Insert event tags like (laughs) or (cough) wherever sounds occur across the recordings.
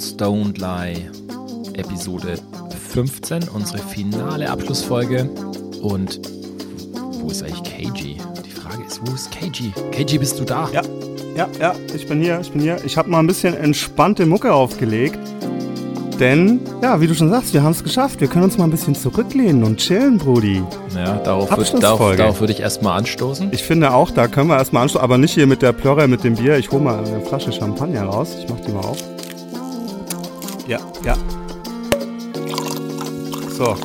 Walls Don't Lie, Episode 15, unsere finale Abschlussfolge. Und wo ist eigentlich KG? Die Frage ist, wo ist KG? KG, bist du da? Ja, ja, ja, ich bin hier, ich bin hier. Ich habe mal ein bisschen entspannte Mucke aufgelegt. Denn, ja, wie du schon sagst, wir haben es geschafft. Wir können uns mal ein bisschen zurücklehnen und chillen, Brudi. Ja, darauf, würd, darauf, darauf würde ich erstmal anstoßen. Ich finde auch, da können wir erstmal anstoßen, aber nicht hier mit der Plörre, mit dem Bier. Ich hole mal eine Flasche Champagner raus. Ich mach die mal auf. Ja, ja. So.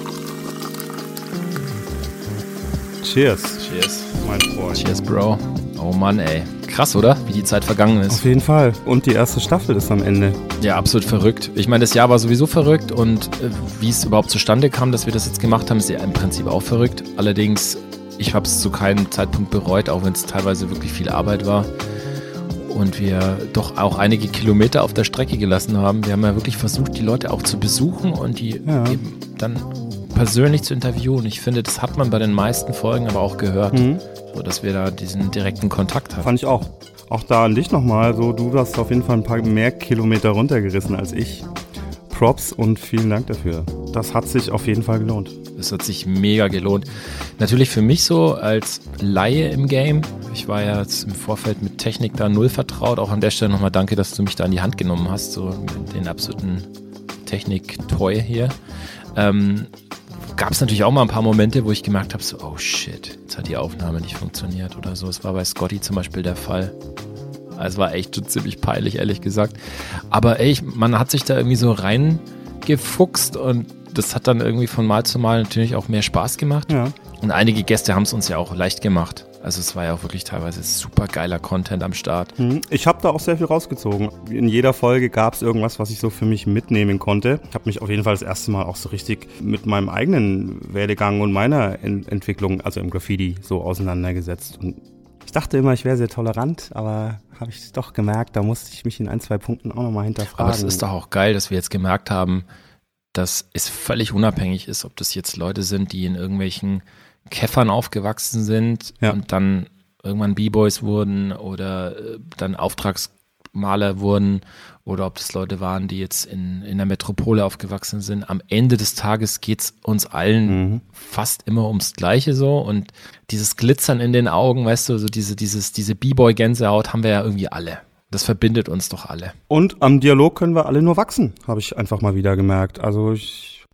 Cheers. Cheers. Mein Freund. Cheers, Bro. Oh Mann, ey. Krass, oder? Wie die Zeit vergangen ist. Auf jeden Fall. Und die erste Staffel ist am Ende. Ja, absolut verrückt. Ich meine, das Jahr war sowieso verrückt und äh, wie es überhaupt zustande kam, dass wir das jetzt gemacht haben, ist ja im Prinzip auch verrückt. Allerdings, ich habe es zu keinem Zeitpunkt bereut, auch wenn es teilweise wirklich viel Arbeit war und wir doch auch einige Kilometer auf der Strecke gelassen haben. Wir haben ja wirklich versucht, die Leute auch zu besuchen und die ja. eben dann persönlich zu interviewen. Ich finde, das hat man bei den meisten Folgen aber auch gehört, mhm. so dass wir da diesen direkten Kontakt hatten. Fand ich auch. Auch da an dich nochmal, so du hast auf jeden Fall ein paar mehr Kilometer runtergerissen als ich. Props und vielen Dank dafür. Das hat sich auf jeden Fall gelohnt. Das hat sich mega gelohnt. Natürlich für mich so als Laie im Game. Ich war ja jetzt im Vorfeld mit Technik da null vertraut. Auch an der Stelle nochmal danke, dass du mich da in die Hand genommen hast, so den absoluten Technik-Toy hier. Ähm, gab es natürlich auch mal ein paar Momente, wo ich gemerkt habe, so, oh shit, jetzt hat die Aufnahme nicht funktioniert oder so. Es war bei Scotty zum Beispiel der Fall. Also war echt schon ziemlich peinlich, ehrlich gesagt. Aber ey, man hat sich da irgendwie so reingefuchst und das hat dann irgendwie von Mal zu Mal natürlich auch mehr Spaß gemacht. Ja. Und einige Gäste haben es uns ja auch leicht gemacht. Also es war ja auch wirklich teilweise super geiler Content am Start. Hm, ich habe da auch sehr viel rausgezogen. In jeder Folge gab es irgendwas, was ich so für mich mitnehmen konnte. Ich habe mich auf jeden Fall das erste Mal auch so richtig mit meinem eigenen Werdegang und meiner Ent Entwicklung, also im Graffiti, so auseinandergesetzt. Und ich dachte immer, ich wäre sehr tolerant, aber habe ich doch gemerkt, da musste ich mich in ein, zwei Punkten auch nochmal hinterfragen. Aber es ist doch auch geil, dass wir jetzt gemerkt haben, dass es völlig unabhängig ist, ob das jetzt Leute sind, die in irgendwelchen Käffern aufgewachsen sind ja. und dann irgendwann B-Boys wurden oder äh, dann Auftragsmaler wurden oder ob das Leute waren, die jetzt in, in der Metropole aufgewachsen sind. Am Ende des Tages geht's uns allen mhm. fast immer ums Gleiche so und dieses Glitzern in den Augen, weißt du, so diese, dieses, diese B-Boy-Gänsehaut haben wir ja irgendwie alle. Das verbindet uns doch alle. Und am Dialog können wir alle nur wachsen, habe ich einfach mal wieder gemerkt. Also ich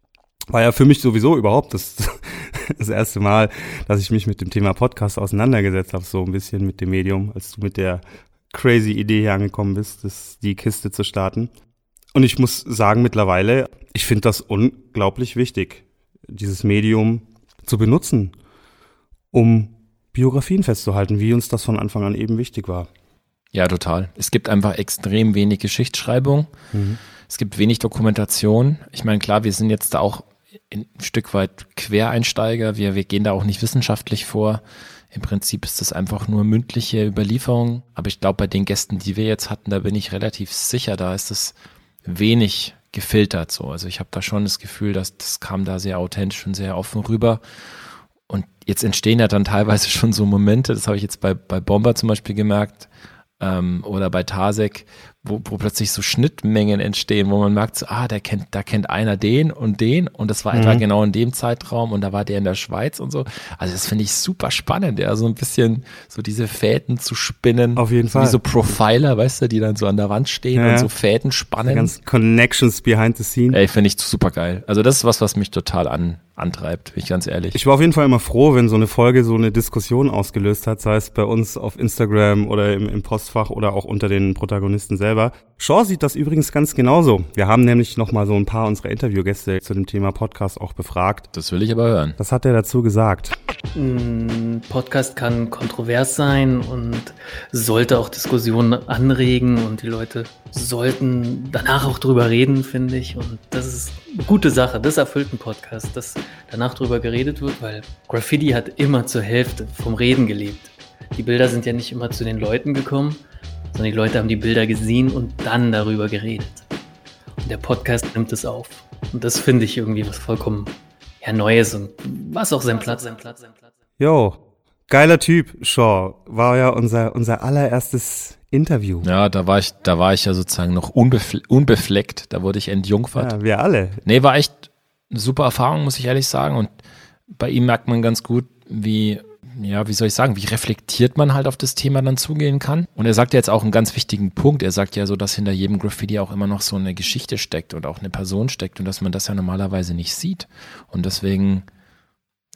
war ja für mich sowieso überhaupt das, (laughs) das erste Mal, dass ich mich mit dem Thema Podcast auseinandergesetzt habe, so ein bisschen mit dem Medium, als du mit der crazy Idee hier angekommen bist, das, die Kiste zu starten. Und ich muss sagen, mittlerweile, ich finde das unglaublich wichtig, dieses Medium zu benutzen, um Biografien festzuhalten, wie uns das von Anfang an eben wichtig war. Ja, total. Es gibt einfach extrem wenig Geschichtsschreibung. Mhm. Es gibt wenig Dokumentation. Ich meine, klar, wir sind jetzt da auch ein Stück weit Quereinsteiger. Wir, wir gehen da auch nicht wissenschaftlich vor. Im Prinzip ist das einfach nur mündliche Überlieferung. Aber ich glaube, bei den Gästen, die wir jetzt hatten, da bin ich relativ sicher, da ist es wenig gefiltert so. Also ich habe da schon das Gefühl, dass das kam da sehr authentisch und sehr offen rüber. Und jetzt entstehen ja dann teilweise (laughs) schon so Momente, das habe ich jetzt bei, bei Bomber zum Beispiel gemerkt, ähm, oder bei Tasek, wo, wo plötzlich so Schnittmengen entstehen, wo man merkt, so, ah, der kennt, da kennt einer den und den und das war mhm. etwa genau in dem Zeitraum und da war der in der Schweiz und so. Also das finde ich super spannend, ja, so ein bisschen so diese Fäden zu spinnen. Auf jeden Fall. Wie so Profiler, weißt du, die dann so an der Wand stehen ja, und so Fäden spannen. Ganz Connections behind the scene. Ey, finde ich super geil. Also das ist was, was mich total an, antreibt, bin ich ganz ehrlich. Ich war auf jeden Fall immer froh, wenn so eine Folge so eine Diskussion ausgelöst hat, sei es bei uns auf Instagram oder im, im Postfach oder auch unter den Protagonisten selber. Shaw sieht das übrigens ganz genauso. Wir haben nämlich noch mal so ein paar unserer Interviewgäste zu dem Thema Podcast auch befragt. Das will ich aber hören. Was hat er dazu gesagt? Ein Podcast kann kontrovers sein und sollte auch Diskussionen anregen und die Leute sollten danach auch drüber reden, finde ich. Und das ist eine gute Sache. Das erfüllt einen Podcast, dass danach drüber geredet wird, weil Graffiti hat immer zur Hälfte vom Reden gelebt. Die Bilder sind ja nicht immer zu den Leuten gekommen, sondern die Leute haben die Bilder gesehen und dann darüber geredet. Und der Podcast nimmt es auf. Und das finde ich irgendwie was vollkommen ja, Neues und was auch sein Platz. Sein Platz, sein Platz. Jo, geiler Typ, Shaw. War ja unser, unser allererstes Interview. Ja, da war ich, da war ich ja sozusagen noch unbefle unbefleckt. Da wurde ich entjungfert. Ja, wir alle. Nee, war echt eine super Erfahrung, muss ich ehrlich sagen. Und bei ihm merkt man ganz gut, wie, ja, wie soll ich sagen, wie reflektiert man halt auf das Thema dann zugehen kann. Und er sagt ja jetzt auch einen ganz wichtigen Punkt. Er sagt ja so, dass hinter jedem Graffiti auch immer noch so eine Geschichte steckt und auch eine Person steckt und dass man das ja normalerweise nicht sieht. Und deswegen,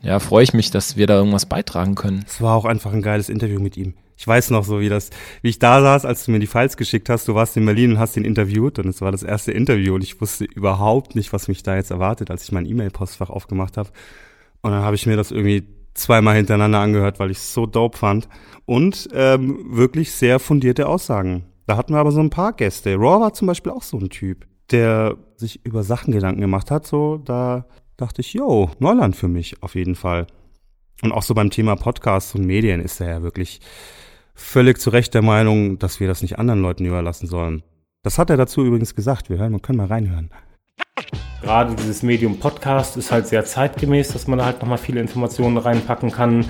ja, freue ich mich, dass wir da irgendwas beitragen können. Es war auch einfach ein geiles Interview mit ihm. Ich weiß noch so, wie das, wie ich da saß, als du mir die Files geschickt hast. Du warst in Berlin und hast ihn interviewt und es war das erste Interview und ich wusste überhaupt nicht, was mich da jetzt erwartet, als ich mein E-Mail-Postfach aufgemacht habe. Und dann habe ich mir das irgendwie zweimal hintereinander angehört, weil ich es so dope fand. Und ähm, wirklich sehr fundierte Aussagen. Da hatten wir aber so ein paar Gäste. Raw war zum Beispiel auch so ein Typ, der sich über Sachen Gedanken gemacht hat. So, da dachte ich, yo, Neuland für mich auf jeden Fall. Und auch so beim Thema Podcasts und Medien ist er ja wirklich völlig zu Recht der Meinung, dass wir das nicht anderen Leuten überlassen sollen. Das hat er dazu übrigens gesagt. Wir hören, wir können mal reinhören. Gerade dieses Medium Podcast ist halt sehr zeitgemäß, dass man da halt nochmal viele Informationen reinpacken kann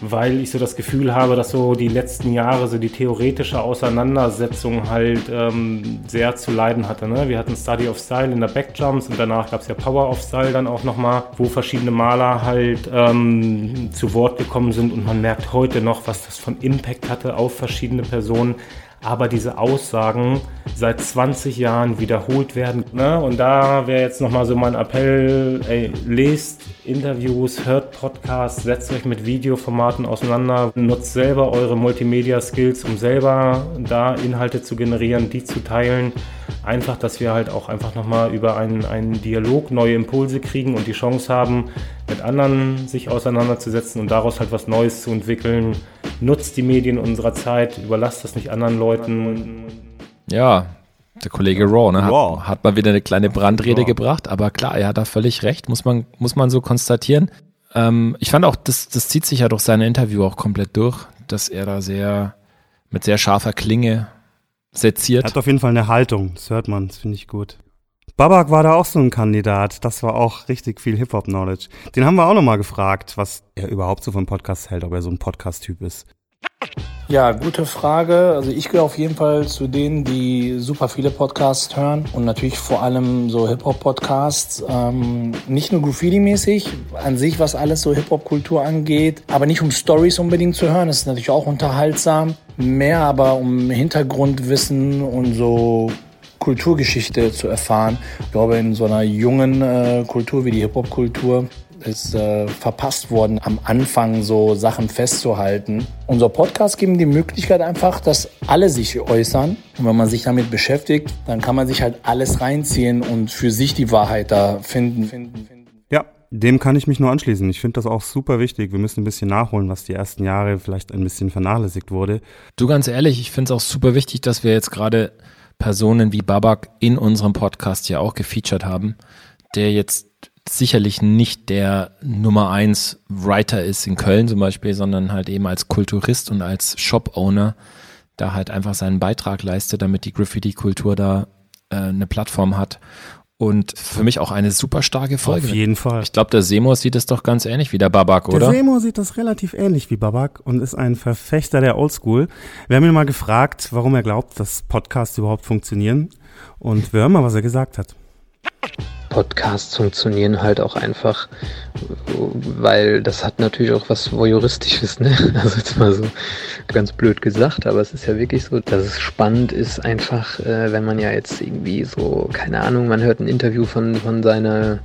weil ich so das Gefühl habe, dass so die letzten Jahre so die theoretische Auseinandersetzung halt ähm, sehr zu leiden hatte. Ne? Wir hatten Study of Style in der Backjumps und danach gab es ja Power of Style dann auch nochmal, wo verschiedene Maler halt ähm, zu Wort gekommen sind und man merkt heute noch, was das von Impact hatte auf verschiedene Personen aber diese Aussagen seit 20 Jahren wiederholt werden. Ne? Und da wäre jetzt nochmal so mein Appell, ey, lest Interviews, hört Podcasts, setzt euch mit Videoformaten auseinander, nutzt selber eure Multimedia-Skills, um selber da Inhalte zu generieren, die zu teilen. Einfach, dass wir halt auch einfach nochmal über einen, einen Dialog neue Impulse kriegen und die Chance haben, mit anderen sich auseinanderzusetzen und daraus halt was Neues zu entwickeln. Nutzt die Medien unserer Zeit, überlasst das nicht anderen Leuten. Ja, der Kollege Raw, ne, hat, Raw. hat mal wieder eine kleine Brandrede Raw. gebracht, aber klar, er hat da völlig recht, muss man, muss man so konstatieren. Ähm, ich fand auch, das, das zieht sich ja durch seine Interview auch komplett durch, dass er da sehr, mit sehr scharfer Klinge seziert. Er hat auf jeden Fall eine Haltung, das hört man, das finde ich gut. Babak war da auch so ein Kandidat, das war auch richtig viel Hip-Hop-Knowledge. Den haben wir auch nochmal gefragt, was er überhaupt so vom Podcast hält, ob er so ein Podcast-Typ ist. Ja, gute Frage. Also ich gehöre auf jeden Fall zu denen, die super viele Podcasts hören und natürlich vor allem so Hip-Hop-Podcasts. Ähm, nicht nur Graffiti-mäßig, an sich, was alles so Hip-Hop-Kultur angeht, aber nicht um Stories unbedingt zu hören. Das ist natürlich auch unterhaltsam. Mehr aber um Hintergrundwissen und so Kulturgeschichte zu erfahren. Ich glaube, in so einer jungen äh, Kultur wie die Hip-Hop-Kultur ist äh, verpasst worden, am Anfang so Sachen festzuhalten. Unser Podcast gibt die Möglichkeit einfach, dass alle sich äußern. Und wenn man sich damit beschäftigt, dann kann man sich halt alles reinziehen und für sich die Wahrheit da finden. finden, finden. Ja, dem kann ich mich nur anschließen. Ich finde das auch super wichtig. Wir müssen ein bisschen nachholen, was die ersten Jahre vielleicht ein bisschen vernachlässigt wurde. Du ganz ehrlich, ich finde es auch super wichtig, dass wir jetzt gerade Personen wie Babak in unserem Podcast ja auch gefeatured haben, der jetzt sicherlich nicht der Nummer eins Writer ist in Köln zum Beispiel, sondern halt eben als Kulturist und als Shop-Owner da halt einfach seinen Beitrag leistet, damit die Graffiti-Kultur da äh, eine Plattform hat. Und für mich auch eine super starke Folge. Auf jeden Fall. Ich glaube, der Semo sieht es doch ganz ähnlich wie der Babak, Der oder? Semo sieht das relativ ähnlich wie Babak und ist ein Verfechter der Oldschool. Wir haben ihn mal gefragt, warum er glaubt, dass Podcasts überhaupt funktionieren. Und wir hören mal, was er gesagt hat. Podcasts funktionieren halt auch einfach, weil das hat natürlich auch was Voyeuristisches, ne? (laughs) Also jetzt mal so ganz blöd gesagt, aber es ist ja wirklich so, dass es spannend ist, einfach, äh, wenn man ja jetzt irgendwie so, keine Ahnung, man hört ein Interview von, von seiner,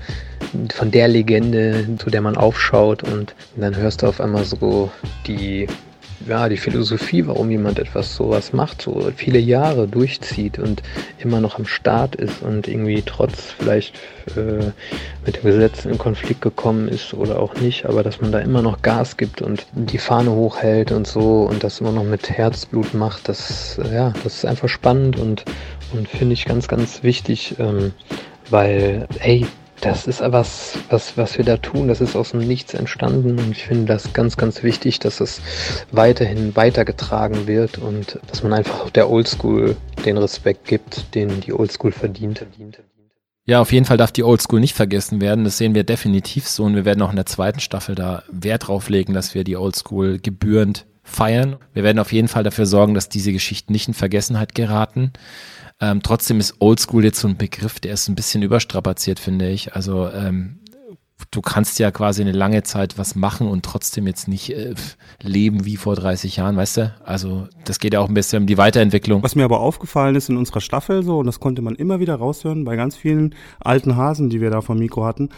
von der Legende, zu der man aufschaut und dann hörst du auf einmal so die ja, die Philosophie, warum jemand etwas sowas macht, so viele Jahre durchzieht und immer noch am Start ist und irgendwie trotz vielleicht äh, mit dem Gesetz in Konflikt gekommen ist oder auch nicht, aber dass man da immer noch Gas gibt und die Fahne hochhält und so und das immer noch mit Herzblut macht, das, äh, ja, das ist einfach spannend und, und finde ich ganz, ganz wichtig, ähm, weil, ey, das ist was, was, was wir da tun, das ist aus dem Nichts entstanden und ich finde das ganz, ganz wichtig, dass es weiterhin weitergetragen wird und dass man einfach der Oldschool den Respekt gibt, den die Oldschool verdient. Ja, auf jeden Fall darf die Oldschool nicht vergessen werden. Das sehen wir definitiv so und wir werden auch in der zweiten Staffel da Wert drauf legen, dass wir die Oldschool gebührend feiern. Wir werden auf jeden Fall dafür sorgen, dass diese Geschichten nicht in Vergessenheit geraten. Ähm, trotzdem ist Oldschool jetzt so ein Begriff, der ist ein bisschen überstrapaziert, finde ich. Also ähm, du kannst ja quasi eine lange Zeit was machen und trotzdem jetzt nicht äh, leben wie vor 30 Jahren, weißt du? Also das geht ja auch ein bisschen um die Weiterentwicklung. Was mir aber aufgefallen ist in unserer Staffel so, und das konnte man immer wieder raushören bei ganz vielen alten Hasen, die wir da vom Mikro hatten,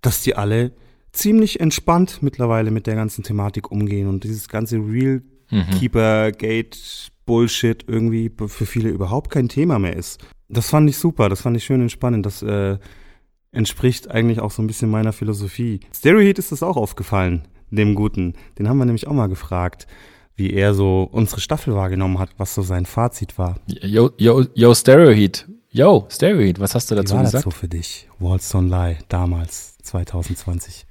dass die alle ziemlich entspannt mittlerweile mit der ganzen Thematik umgehen und dieses ganze Real Keeper Gate Bullshit irgendwie für viele überhaupt kein Thema mehr ist. Das fand ich super, das fand ich schön entspannend. Das äh, entspricht eigentlich auch so ein bisschen meiner Philosophie. Stereoheat ist das auch aufgefallen, dem Guten. Den haben wir nämlich auch mal gefragt, wie er so unsere Staffel wahrgenommen hat, was so sein Fazit war. Yo, yo, yo, Stereoheat. Yo, Stereoheat, was hast du dazu wie war gesagt? das so für dich? Walls Don't Lie, damals, 2020.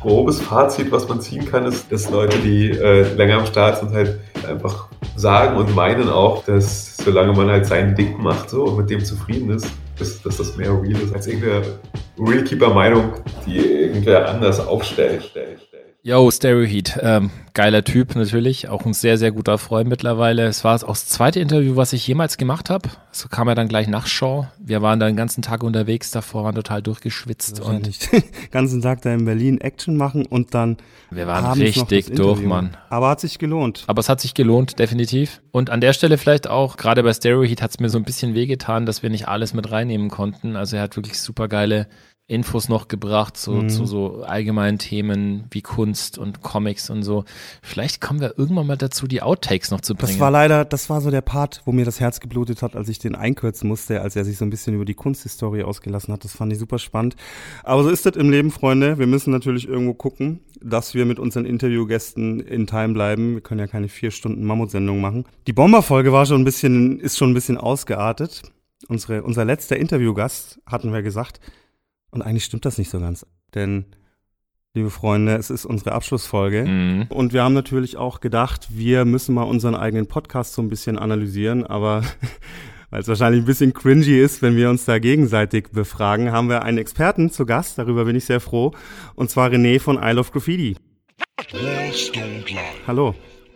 grobes Fazit, was man ziehen kann, ist, dass Leute, die äh, länger am Start sind, halt einfach sagen und meinen auch, dass solange man halt sein Ding macht so und mit dem zufrieden ist, dass, dass das mehr real ist als irgendeine Realkeeper-Meinung, die irgendwer anders aufstellt. Yo, Stereoheat, ähm, geiler Typ natürlich, auch ein sehr, sehr guter Freund mittlerweile. Es war auch das zweite Interview, was ich jemals gemacht habe. So kam er dann gleich nach Show. Wir waren dann den ganzen Tag unterwegs, davor waren total durchgeschwitzt und (laughs) ganzen Tag da in Berlin Action machen und dann wir waren richtig durch. Mann. Aber hat sich gelohnt. Aber es hat sich gelohnt, definitiv. Und an der Stelle vielleicht auch, gerade bei Stereoheat hat es mir so ein bisschen wehgetan, dass wir nicht alles mit reinnehmen konnten. Also er hat wirklich super geile Infos noch gebracht zu, Mhm. zu so allgemeinen Themen wie Kunst und Comics und so. Vielleicht kommen wir irgendwann mal dazu, die Outtakes noch zu bringen. Das war leider, das war so der Part, wo mir das Herz geblutet hat, als ich den einkürzen musste, als er sich so ein bisschen über die Kunsthistorie ausgelassen hat. Das fand ich super spannend. Aber so ist das im Leben, Freunde. Wir müssen natürlich irgendwo gucken, dass wir mit unseren Interviewgästen in Time bleiben. Wir können ja keine vier Stunden Mammutsendung machen. Die Bomberfolge war schon ein bisschen, ist schon ein bisschen ausgeartet. Unsere, unser letzter Interviewgast, hatten wir gesagt. Und eigentlich stimmt das nicht so ganz. Denn, liebe Freunde, es ist unsere Abschlussfolge. Mhm. Und wir haben natürlich auch gedacht, wir müssen mal unseren eigenen Podcast so ein bisschen analysieren, aber (laughs) weil es wahrscheinlich ein bisschen cringy ist, wenn wir uns da gegenseitig befragen, haben wir einen Experten zu Gast, darüber bin ich sehr froh, und zwar René von I Love Graffiti. Hallo.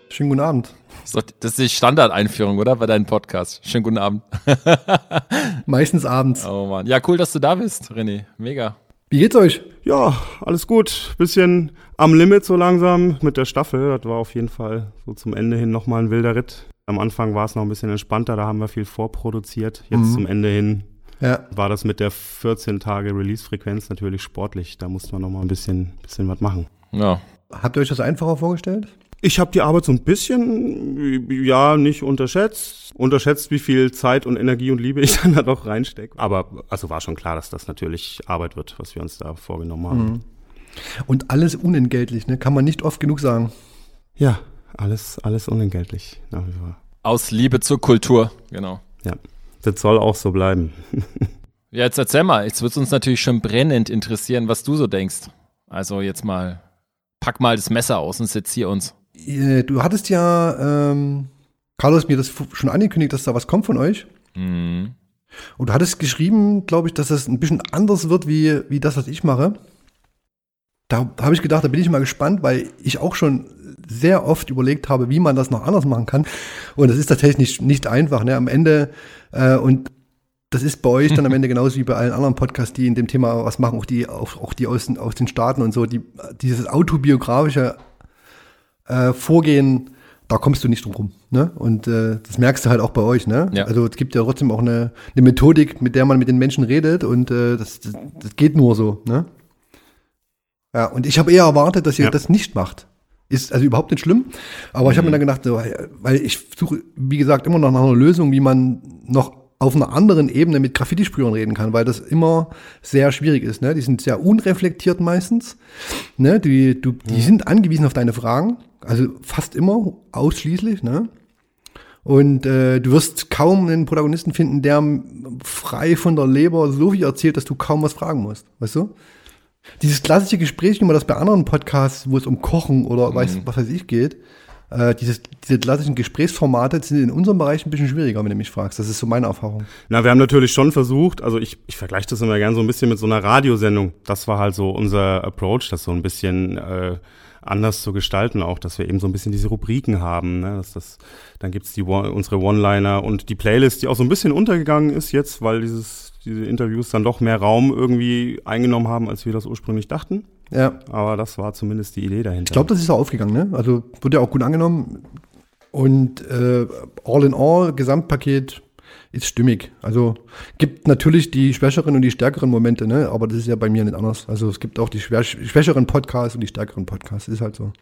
Schönen guten Abend. So, das ist die Standardeinführung, oder? Bei deinem Podcast. Schönen guten Abend. (laughs) Meistens abends. Oh Mann. Ja, cool, dass du da bist, René. Mega. Wie geht's euch? Ja, alles gut. Bisschen am Limit so langsam mit der Staffel. Das war auf jeden Fall so zum Ende hin nochmal ein wilder Ritt. Am Anfang war es noch ein bisschen entspannter, da haben wir viel vorproduziert. Jetzt Mhm. zum Ende hin Ja. war das mit der 14 Tage Release-Frequenz natürlich sportlich. Da musste man noch mal ein bisschen, bisschen was machen. Ja. Habt ihr euch das einfacher vorgestellt? Ich habe die Arbeit so ein bisschen, ja, nicht unterschätzt. Unterschätzt, wie viel Zeit und Energie und Liebe ich (laughs) dann da doch reinstecke. Aber also war schon klar, dass das natürlich Arbeit wird, was wir uns da vorgenommen haben. Mhm. Und alles unentgeltlich, ne? Kann man nicht oft genug sagen. Ja, alles, alles unentgeltlich nach wie vor. Aus Liebe zur Kultur. Genau. Ja, das soll auch so bleiben. (laughs) Ja, jetzt erzähl mal. Jetzt wird uns natürlich schon brennend interessieren, was du so denkst. Also jetzt mal, pack mal das Messer aus und sezier uns. Äh, Du hattest ja, ähm, Carlos, mir das schon angekündigt, dass da was kommt von euch. Mhm. Und du hattest geschrieben, glaube ich, dass das ein bisschen anders wird, wie, wie das, was ich mache. Da habe ich gedacht, da bin ich mal gespannt, weil ich auch schon sehr oft überlegt habe, wie man das noch anders machen kann. Und das ist tatsächlich nicht, nicht einfach. Ne? Am Ende, äh, und das ist bei euch dann am (laughs) Ende genauso wie bei allen anderen Podcasts, die in dem Thema was machen, auch die, auch, auch die aus, den- aus den Staaten und so, die, dieses autobiografische äh, Vorgehen, da kommst du nicht drum rum. Ne? Und äh, das merkst du halt auch bei euch. Ne? Ja. Also es gibt ja trotzdem auch eine, eine Methodik, mit der man mit den Menschen redet und äh, das, das, das geht nur so. Ne? Ja, und ich habe eher erwartet, dass ihr Ja. das nicht macht. Ist also überhaupt nicht schlimm. Aber ich habe mir dann gedacht, so, weil ich suche, wie gesagt, immer noch nach einer Lösung, wie man noch auf einer anderen Ebene mit Graffiti-Sprühern reden kann, weil das immer sehr schwierig ist. Ne? Die sind sehr unreflektiert meistens. Ne? Die, du, die sind angewiesen auf deine Fragen, also fast immer, ausschließlich. Ne? Und äh, du wirst kaum einen Protagonisten finden, der frei von der Leber so viel erzählt, dass du kaum was fragen musst. Weißt du? Dieses klassische Gespräch, wie man das bei anderen Podcasts, wo es um Kochen oder weiß, was weiß ich geht, äh, dieses, diese klassischen Gesprächsformate sind in unserem Bereich ein bisschen schwieriger, wenn du mich fragst. Das ist so meine Erfahrung. Na, wir haben natürlich schon versucht, also ich, ich vergleiche das immer gern so ein bisschen mit so einer Radiosendung. Das war halt so unser Approach, das so ein bisschen äh, anders zu gestalten, auch, dass wir eben so ein bisschen diese Rubriken haben. Ne? Dass das, dann gibt's die unsere One-Liner und die Playlist, die auch so ein bisschen untergegangen ist jetzt, weil dieses, diese Interviews dann doch mehr Raum irgendwie eingenommen haben, als wir das ursprünglich dachten. Ja. Aber das war zumindest die Idee dahinter. Ich glaube, das ist auch aufgegangen, ne? Also wurde ja auch gut angenommen. Und äh, all in all, Gesamtpaket ist stimmig. Also gibt natürlich die schwächeren und die stärkeren Momente, ne? Aber das ist ja bei mir nicht anders. Also es gibt auch die schwächeren Podcasts und die stärkeren Podcasts. Ist halt so.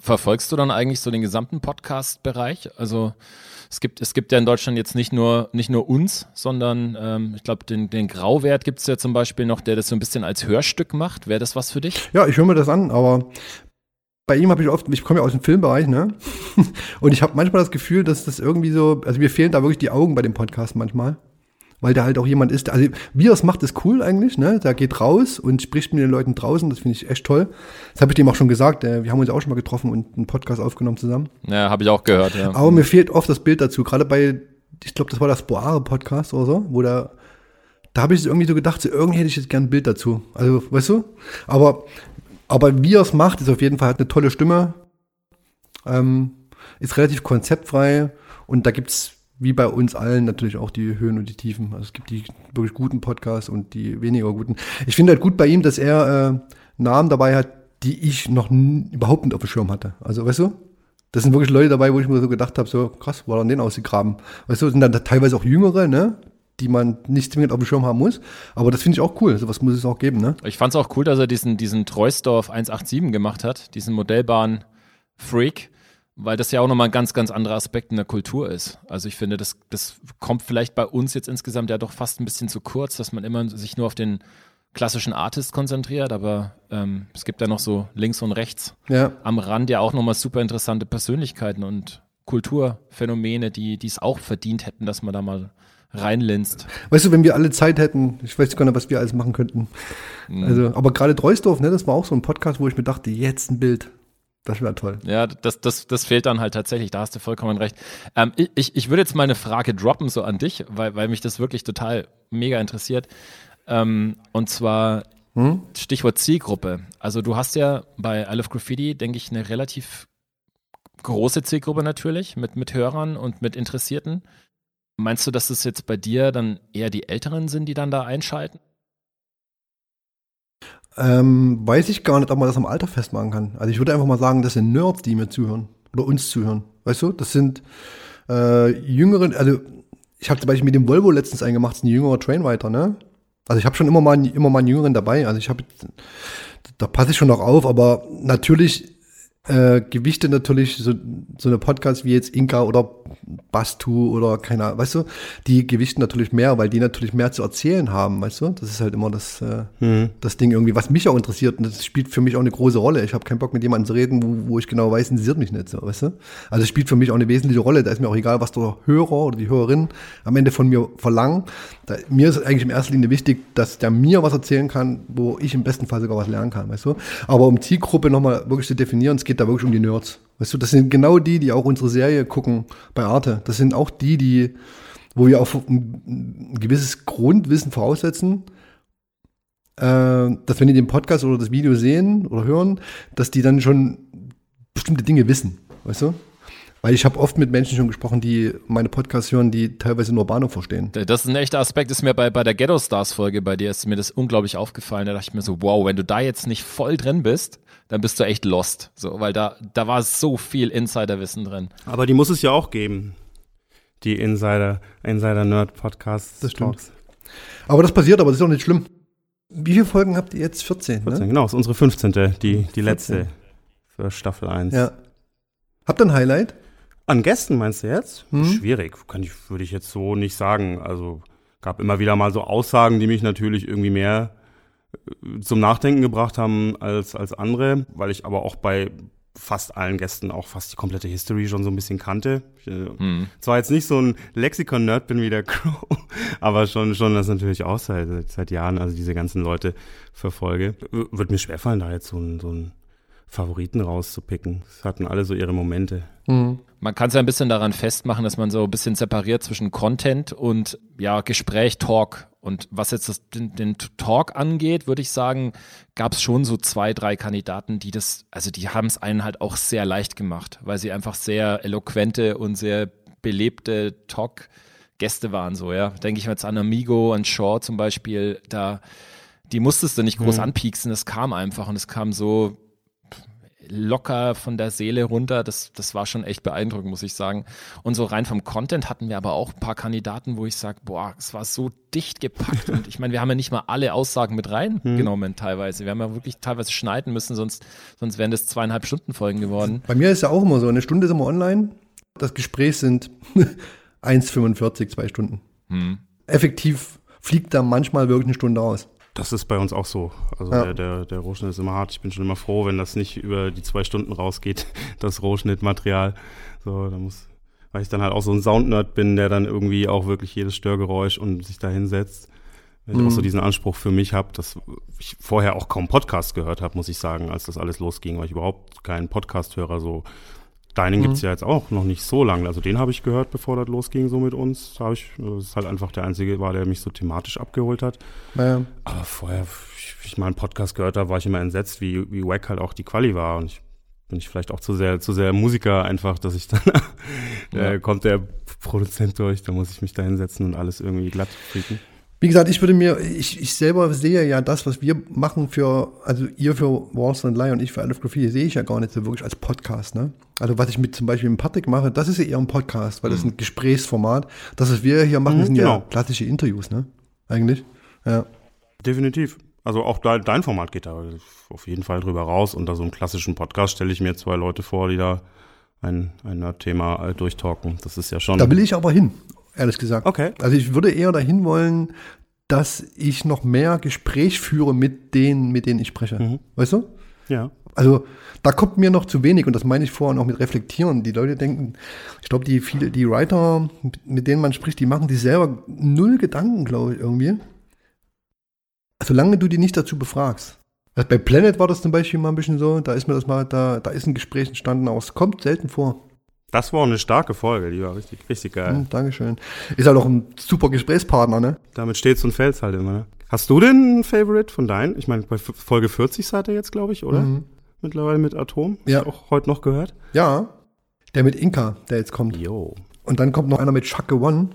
Verfolgst du dann eigentlich so den gesamten Podcast-Bereich? Also es gibt, es gibt ja in Deutschland jetzt nicht nur, nicht nur uns, sondern ähm, ich glaube, den, den Grauwert gibt es ja zum Beispiel noch, der das so ein bisschen als Hörstück macht. Wäre das was für dich? Ja, ich höre mir das an, aber bei ihm habe ich oft, ich komme ja aus dem Filmbereich, ne? (laughs) Und ich habe manchmal das Gefühl, dass das irgendwie so, also mir fehlen da wirklich die Augen bei dem Podcast manchmal. Weil der halt auch jemand ist, also wie er es macht, ist cool eigentlich, ne? Der geht raus und spricht mit den Leuten draußen, das finde ich echt toll. Das habe ich dem auch schon gesagt, äh, wir haben uns auch schon mal getroffen und einen Podcast aufgenommen zusammen. Ja, habe ich auch gehört, ja. Aber mir fehlt oft das Bild dazu, gerade bei, ich glaube, das war das Boare-Podcast oder so, wo der da habe ich irgendwie so gedacht, so irgendwie hätte ich jetzt gern ein Bild dazu. Also, weißt du? Aber aber wie er es macht, ist auf jeden Fall, hat eine tolle Stimme, ähm, ist relativ konzeptfrei und da gibt's wie bei uns allen natürlich auch die Höhen und die Tiefen. Also es gibt die wirklich guten Podcasts und die weniger guten. Ich finde halt gut bei ihm, dass er äh, Namen dabei hat, die ich noch überhaupt nicht auf dem Schirm hatte. Also weißt du, das sind wirklich Leute dabei, wo ich mir so gedacht habe, so krass, wo hat er denn ausgegraben? Weißt du, sind dann teilweise auch Jüngere, ne? Die man nicht zwingend auf dem Schirm haben muss. Aber das finde ich auch cool. Sowas muss es auch geben, ne? Ich fand es auch cool, dass er diesen, diesen Treusdorf 187 gemacht hat, diesen Modellbahn-Freak, weil das ja auch nochmal ein ganz, ganz anderer Aspekt in der Kultur ist. Also ich finde, das, das kommt vielleicht bei uns jetzt insgesamt ja doch fast ein bisschen zu kurz, dass man immer sich nur auf den klassischen Artist konzentriert, aber ähm, es gibt ja noch so links und rechts ja. am Rand ja auch nochmal super interessante Persönlichkeiten und Kulturphänomene, die es auch verdient hätten, dass man da mal reinlinst. Weißt du, wenn wir alle Zeit hätten, ich weiß gar nicht, was wir alles machen könnten. Mhm. Also, aber gerade Treusdorf, ne, das war auch so ein Podcast, wo ich mir dachte, jetzt ein Bild. Das wäre toll. Ja, das, das, das fehlt dann halt tatsächlich, da hast du vollkommen recht. Ähm, ich, ich würde jetzt mal eine Frage droppen, so an dich, weil, weil mich das wirklich total mega interessiert. Ähm, und zwar hm? Stichwort Zielgruppe. Also du hast ja bei I Love Graffiti, denke ich, eine relativ große Zielgruppe natürlich mit, mit Hörern und mit Interessierten. Meinst du, dass es jetzt bei dir dann eher die Älteren sind, die dann da einschalten? Ähm, weiß ich gar nicht, ob man das am Alter festmachen kann. Also ich würde einfach mal sagen, das sind Nerds, die mir zuhören oder uns zuhören. Weißt du, das sind äh, jüngeren, also ich habe zum Beispiel mit dem Volvo letztens eingemacht, das ist ein jüngerer Trainwriter, ne? Also ich habe schon immer mal, immer mal einen Jüngeren dabei. Also ich habe, da passe ich schon noch auf, aber natürlich äh, Gewichte natürlich, so, so eine Podcast wie jetzt Inka oder Bastu oder keine Ahnung, weißt du, die gewichten natürlich mehr, weil die natürlich mehr zu erzählen haben, weißt du? Das ist halt immer das, äh, mhm. das Ding irgendwie, was mich auch interessiert und das spielt für mich auch eine große Rolle. Ich habe keinen Bock mit jemandem zu reden, wo, wo ich genau weiß, interessiert mich nicht so, weißt du? Also es spielt für mich auch eine wesentliche Rolle. Da ist mir auch egal, was der Hörer oder die Hörerin am Ende von mir verlangen. Da, mir ist eigentlich in erster Linie wichtig, dass der mir was erzählen kann, wo ich im besten Fall sogar was lernen kann, weißt du? Aber um Zielgruppe nochmal wirklich zu definieren, es geht da wirklich um die Nerds. Weißt du, das sind genau die, die auch unsere Serie gucken bei Arte. Das sind auch die, die, wo wir ein, ein gewisses Grundwissen voraussetzen, äh, dass wenn die den Podcast oder das Video sehen oder hören, dass die dann schon bestimmte Dinge wissen. Weißt du? Weil ich habe oft mit Menschen schon gesprochen, die meine Podcasts hören, die teilweise nur Bahnhof verstehen. Das ist ein echter Aspekt, ist mir bei, bei der Ghetto Stars Folge bei dir ist mir das unglaublich aufgefallen. Da dachte ich mir so, wow, wenn du da jetzt nicht voll drin bist, dann bist du echt lost. So, weil da, da war so viel Insiderwissen drin. Aber die muss es ja auch geben. Die Insider, Insider-Nerd-Podcasts. Das stimmt. Talks. Aber das passiert, aber das ist auch nicht schlimm. Wie viele Folgen habt ihr jetzt? 14, 14 ne? genau, das ist unsere 15. Die, die letzte für Staffel 1. Ja. Habt ihr ein Highlight? An Gästen meinst du jetzt? Hm? Schwierig, kann ich, würde ich jetzt so nicht sagen. Also gab immer wieder mal so Aussagen, die mich natürlich irgendwie mehr äh, zum Nachdenken gebracht haben als, als andere, weil ich aber auch bei fast allen Gästen auch fast die komplette History schon so ein bisschen kannte. Ich, hm. Zwar jetzt nicht so ein Lexikon-Nerd bin wie der (laughs) Crow, aber schon, schon das natürlich auch seit, seit Jahren, also diese ganzen Leute verfolge. Wird mir schwerfallen, da jetzt so ein, so ein Favoriten rauszupicken. Es hatten alle so ihre Momente. Mhm. Man kann es ja ein bisschen daran festmachen, dass man so ein bisschen separiert zwischen Content und ja, Gespräch, Talk Und was jetzt das, den, den Talk angeht, würde ich sagen, gab es schon so zwei, drei Kandidaten, die das, also die haben es einen halt auch sehr leicht gemacht, weil sie einfach sehr eloquente und sehr belebte Talk-Gäste waren, so, ja. Denke ich jetzt an Amigo, an Shaw zum Beispiel, da, die musstest du nicht groß mhm. anpieksen, es kam einfach und es kam so locker von der Seele runter. Das, das war schon echt beeindruckend, muss ich sagen. Und so rein vom Content hatten wir aber auch ein paar Kandidaten, wo ich sage, boah, es war so dicht gepackt. Und ich meine, wir haben ja nicht mal alle Aussagen mit reingenommen hm. teilweise. Wir haben ja wirklich teilweise schneiden müssen, sonst, sonst wären das zweieinhalb Stunden Folgen geworden. Bei mir ist ja auch immer so, eine Stunde ist immer online. Das Gespräch sind (laughs) 1,45, zwei Stunden. Hm. Effektiv fliegt da manchmal wirklich eine Stunde aus. Das ist bei uns auch so. Also ja. der, der, der Rohschnitt ist immer hart. Ich bin schon immer froh, wenn das nicht über die zwei Stunden rausgeht, (laughs) das Rohschnittmaterial. So, da muss, weil ich dann halt auch so ein Soundnerd bin, der dann irgendwie auch wirklich jedes Störgeräusch und sich da hinsetzt. Wenn ich mhm. auch so diesen Anspruch für mich habe, dass ich vorher auch kaum Podcast gehört habe, muss ich sagen, als das alles losging, weil ich überhaupt keinen Podcast-Hörer so Deinen mhm. gibt's ja jetzt auch noch nicht so lange. Also den habe ich gehört, bevor das losging, so mit uns. Da ich, das ist halt einfach der einzige war, der mich so thematisch abgeholt hat. Ja. Aber vorher, wie ich mal einen Podcast gehört habe, war ich immer entsetzt, wie, wie wack halt auch die Quali war. Und ich bin ich vielleicht auch zu sehr, zu sehr Musiker einfach, dass ich dann, (laughs) ja. äh, kommt der Produzent durch, da muss ich mich da hinsetzen und alles irgendwie glatt kriegen. Wie gesagt, ich würde mir, ich, ich selber sehe ja das, was wir machen für, also ihr für Walls and Lie und ich für Alef Graffiti, sehe ich ja gar nicht so wirklich als Podcast, ne? Also was ich mit zum Beispiel mit Patrick mache, das ist ja eher ein Podcast, weil das ist ein mhm. Gesprächsformat. Das, was wir hier machen, mhm, sind genau. ja klassische Interviews, ne? Eigentlich. Ja. Definitiv. Also auch dein, Format geht da auf jeden Fall drüber raus. Unter so einem klassischen Podcast stelle ich mir zwei Leute vor, die da ein, ein Thema durchtalken. Das ist ja schon. Da will ich aber hin ehrlich gesagt. Okay. Also ich würde eher dahin wollen, dass ich noch mehr Gespräch führe mit denen, mit denen ich spreche. Mhm. Weißt du? Ja. Also da kommt mir noch zu wenig und das meine ich vorher noch mit reflektieren. Die Leute denken, ich glaube, die viele, die Writer, mit denen man spricht, die machen sich selber null Gedanken, glaube ich, irgendwie. Solange du die nicht dazu befragst. Also bei Planet war das zum Beispiel mal ein bisschen so, da ist mir das mal, da, da ist ein Gespräch entstanden, aber es kommt selten vor. Das war eine starke Folge, die war richtig, richtig geil. Mhm, Dankeschön. Ist halt auch ein super Gesprächspartner, ne? Damit steht's und fällt's halt immer, ne? Hast du denn ein Favorite von deinen? Ich meine, bei Folge 40 seid ihr jetzt, glaube ich, oder? Mhm. Mittlerweile mit Atom. Ja. Auch heute noch gehört. Ja. Der mit Inka, der jetzt kommt. Jo. Und dann kommt noch einer mit Chuck One.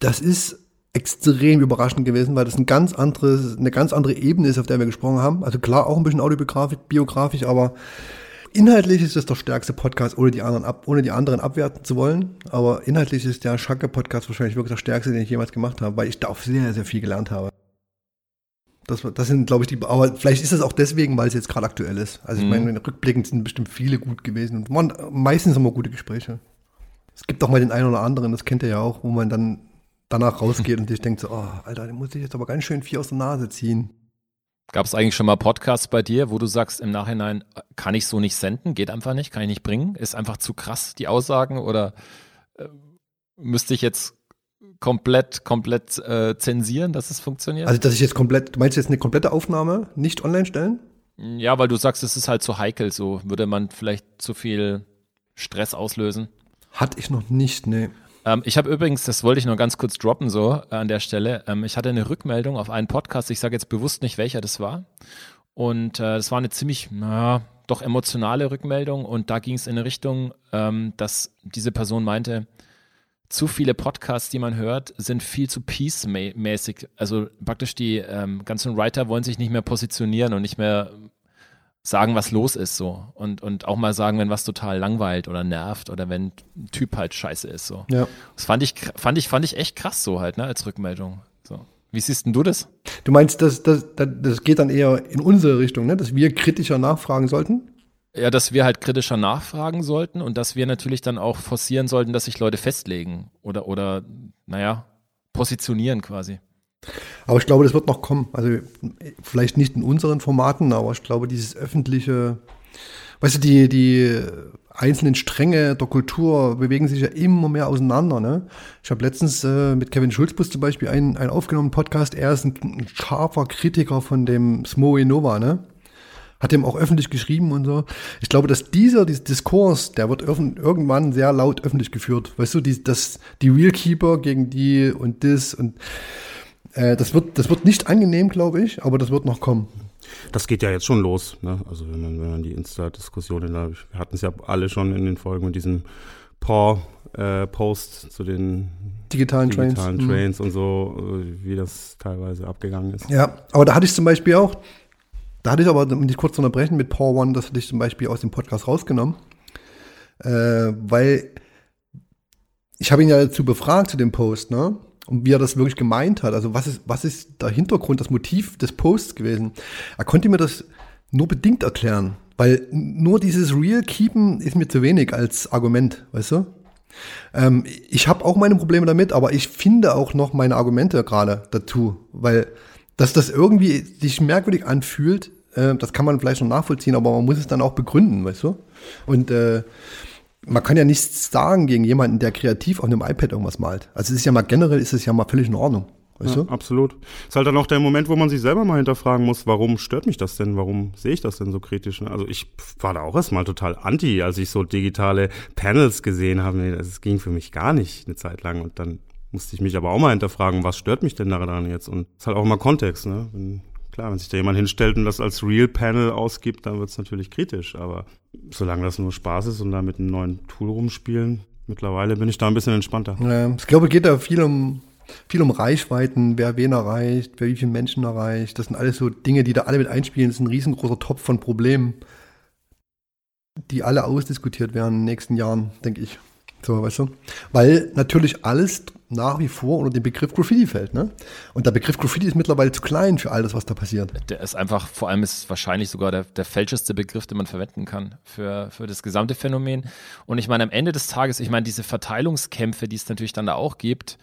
Das ist extrem überraschend gewesen, weil das ein ganz anderes, eine ganz andere Ebene ist, auf der wir gesprochen haben. Also klar, auch ein bisschen autobiografisch, biografisch, aber Inhaltlich ist es der stärkste Podcast, ohne die anderen, ab, ohne die anderen abwerten zu wollen. Aber inhaltlich ist der Schacke-Podcast wahrscheinlich wirklich der stärkste, den ich jemals gemacht habe, weil ich da auch sehr, sehr viel gelernt habe. Das, das sind, glaube ich, die, aber vielleicht ist das auch deswegen, weil es jetzt gerade aktuell ist. Also ich mhm. meine, rückblickend sind bestimmt viele gut gewesen und man, meistens immer gute Gespräche. Es gibt auch mal den einen oder anderen, das kennt ihr ja auch, wo man dann danach rausgeht (laughs) und sich denkt so, oh, Alter, den muss ich jetzt aber ganz schön viel aus der Nase ziehen. Gab es eigentlich schon mal Podcasts bei dir, wo du sagst im Nachhinein, kann ich so nicht senden, geht einfach nicht, kann ich nicht bringen, ist einfach zu krass die Aussagen oder äh, müsste ich jetzt komplett, komplett äh, zensieren, dass es funktioniert? Also dass ich jetzt komplett, du meinst jetzt eine komplette Aufnahme nicht online stellen? Ja, weil du sagst, es ist halt zu heikel, so würde man vielleicht zu viel Stress auslösen. Hatte ich noch nicht, nee. Ähm, ich habe übrigens, das wollte ich noch ganz kurz droppen so äh, an der Stelle. Ähm, ich hatte eine Rückmeldung auf einen Podcast. Ich sage jetzt bewusst nicht, welcher das war. Und äh, das war eine ziemlich, na, doch emotionale Rückmeldung. Und da ging es in eine Richtung, ähm, dass diese Person meinte, zu viele Podcasts, die man hört, sind viel zu peace-mäßig. Also praktisch die ähm, ganzen Writer wollen sich nicht mehr positionieren und nicht mehr sagen, was los ist so und und auch mal sagen, wenn was total langweilt oder nervt oder wenn ein Typ halt scheiße ist so. Ja. Das fand ich fand ich fand ich echt krass so halt, ne, als Rückmeldung. So. Wie siehst denn du das? Du meinst, das, das, das geht dann eher in unsere Richtung, ne? dass wir kritischer nachfragen sollten? Ja, dass wir halt kritischer nachfragen sollten und dass wir natürlich dann auch forcieren sollten, dass sich Leute festlegen oder, oder naja, positionieren quasi. Aber ich glaube, das wird noch kommen. Also vielleicht nicht in unseren Formaten, aber ich glaube, dieses öffentliche, weißt du, die, die einzelnen Stränge der Kultur bewegen sich ja immer mehr auseinander. Ne? Ich habe letztens äh, mit Kevin Schulzbus zum Beispiel einen, einen aufgenommen Podcast. Er ist ein, ein scharfer Kritiker von dem Smoe Nova, ne? Hat dem auch öffentlich geschrieben und so. Ich glaube, dass dieser, dieser Diskurs, der wird irgendwann sehr laut öffentlich geführt. Weißt du, die, das, die Realkeeper gegen die und das und Äh, das, wird, das wird nicht angenehm, glaube ich, aber das wird noch kommen. Das geht ja jetzt schon los. Ne? Also wenn man, wenn man die Insta-Diskussionen, wir hatten es ja alle schon in den Folgen mit diesem Paw-Post äh, zu den digitalen, digitalen Trains, Trains mhm. und so, äh, wie das teilweise abgegangen ist. Ja, aber da hatte ich zum Beispiel auch, da hatte ich aber, um dich kurz zu unterbrechen, mit Paw One, das hatte ich zum Beispiel aus dem Podcast rausgenommen, äh, weil ich habe ihn ja dazu befragt zu dem Post, ne? Und wie er das wirklich gemeint hat. Also was ist, was ist der Hintergrund, das Motiv des Posts gewesen? Er konnte mir das nur bedingt erklären, weil nur dieses Real Keepen ist mir zu wenig als Argument, weißt du? Ähm, ich habe auch meine Probleme damit, aber ich finde auch noch meine Argumente gerade dazu, weil dass das irgendwie sich merkwürdig anfühlt, äh, das kann man vielleicht noch nachvollziehen, aber man muss es dann auch begründen, weißt du? Und äh, man kann ja nichts sagen gegen jemanden, der kreativ auf einem iPad irgendwas malt. Also es ist ja mal generell ist es ja mal völlig in Ordnung. Weißt ja, du? Absolut. Ist halt dann auch der Moment, wo man sich selber mal hinterfragen muss, warum stört mich das denn? Warum sehe ich das denn so kritisch? Also ich war da auch erstmal total anti, als ich so digitale Panels gesehen habe. Das ging für mich gar nicht eine Zeit lang. Und dann musste ich mich aber auch mal hinterfragen, was stört mich denn daran jetzt? Und es ist halt auch immer Kontext, ne? Wenn, klar, wenn sich da jemand hinstellt und das als Real Panel ausgibt, dann wird es natürlich kritisch. Aber solange das nur Spaß ist und da mit einem neuen Tool rumspielen, mittlerweile bin ich da ein bisschen entspannter. Ja, ich glaube, geht da viel um viel um Reichweiten, wer wen erreicht, wer wie viele Menschen erreicht. Das sind alles so Dinge, die da alle mit einspielen. Das ist ein riesengroßer Topf von Problemen, die alle ausdiskutiert werden in den nächsten Jahren, denke ich. So, weißt du? Weil natürlich alles nach wie vor unter den Begriff Graffiti fällt, ne? Und der Begriff Graffiti ist mittlerweile zu klein für alles, was da passiert. Der ist einfach, vor allem ist wahrscheinlich sogar der, der fälscheste Begriff, den man verwenden kann für, für das gesamte Phänomen. Und ich meine, am Ende des Tages, ich meine, diese Verteilungskämpfe, die es natürlich dann da auch gibt,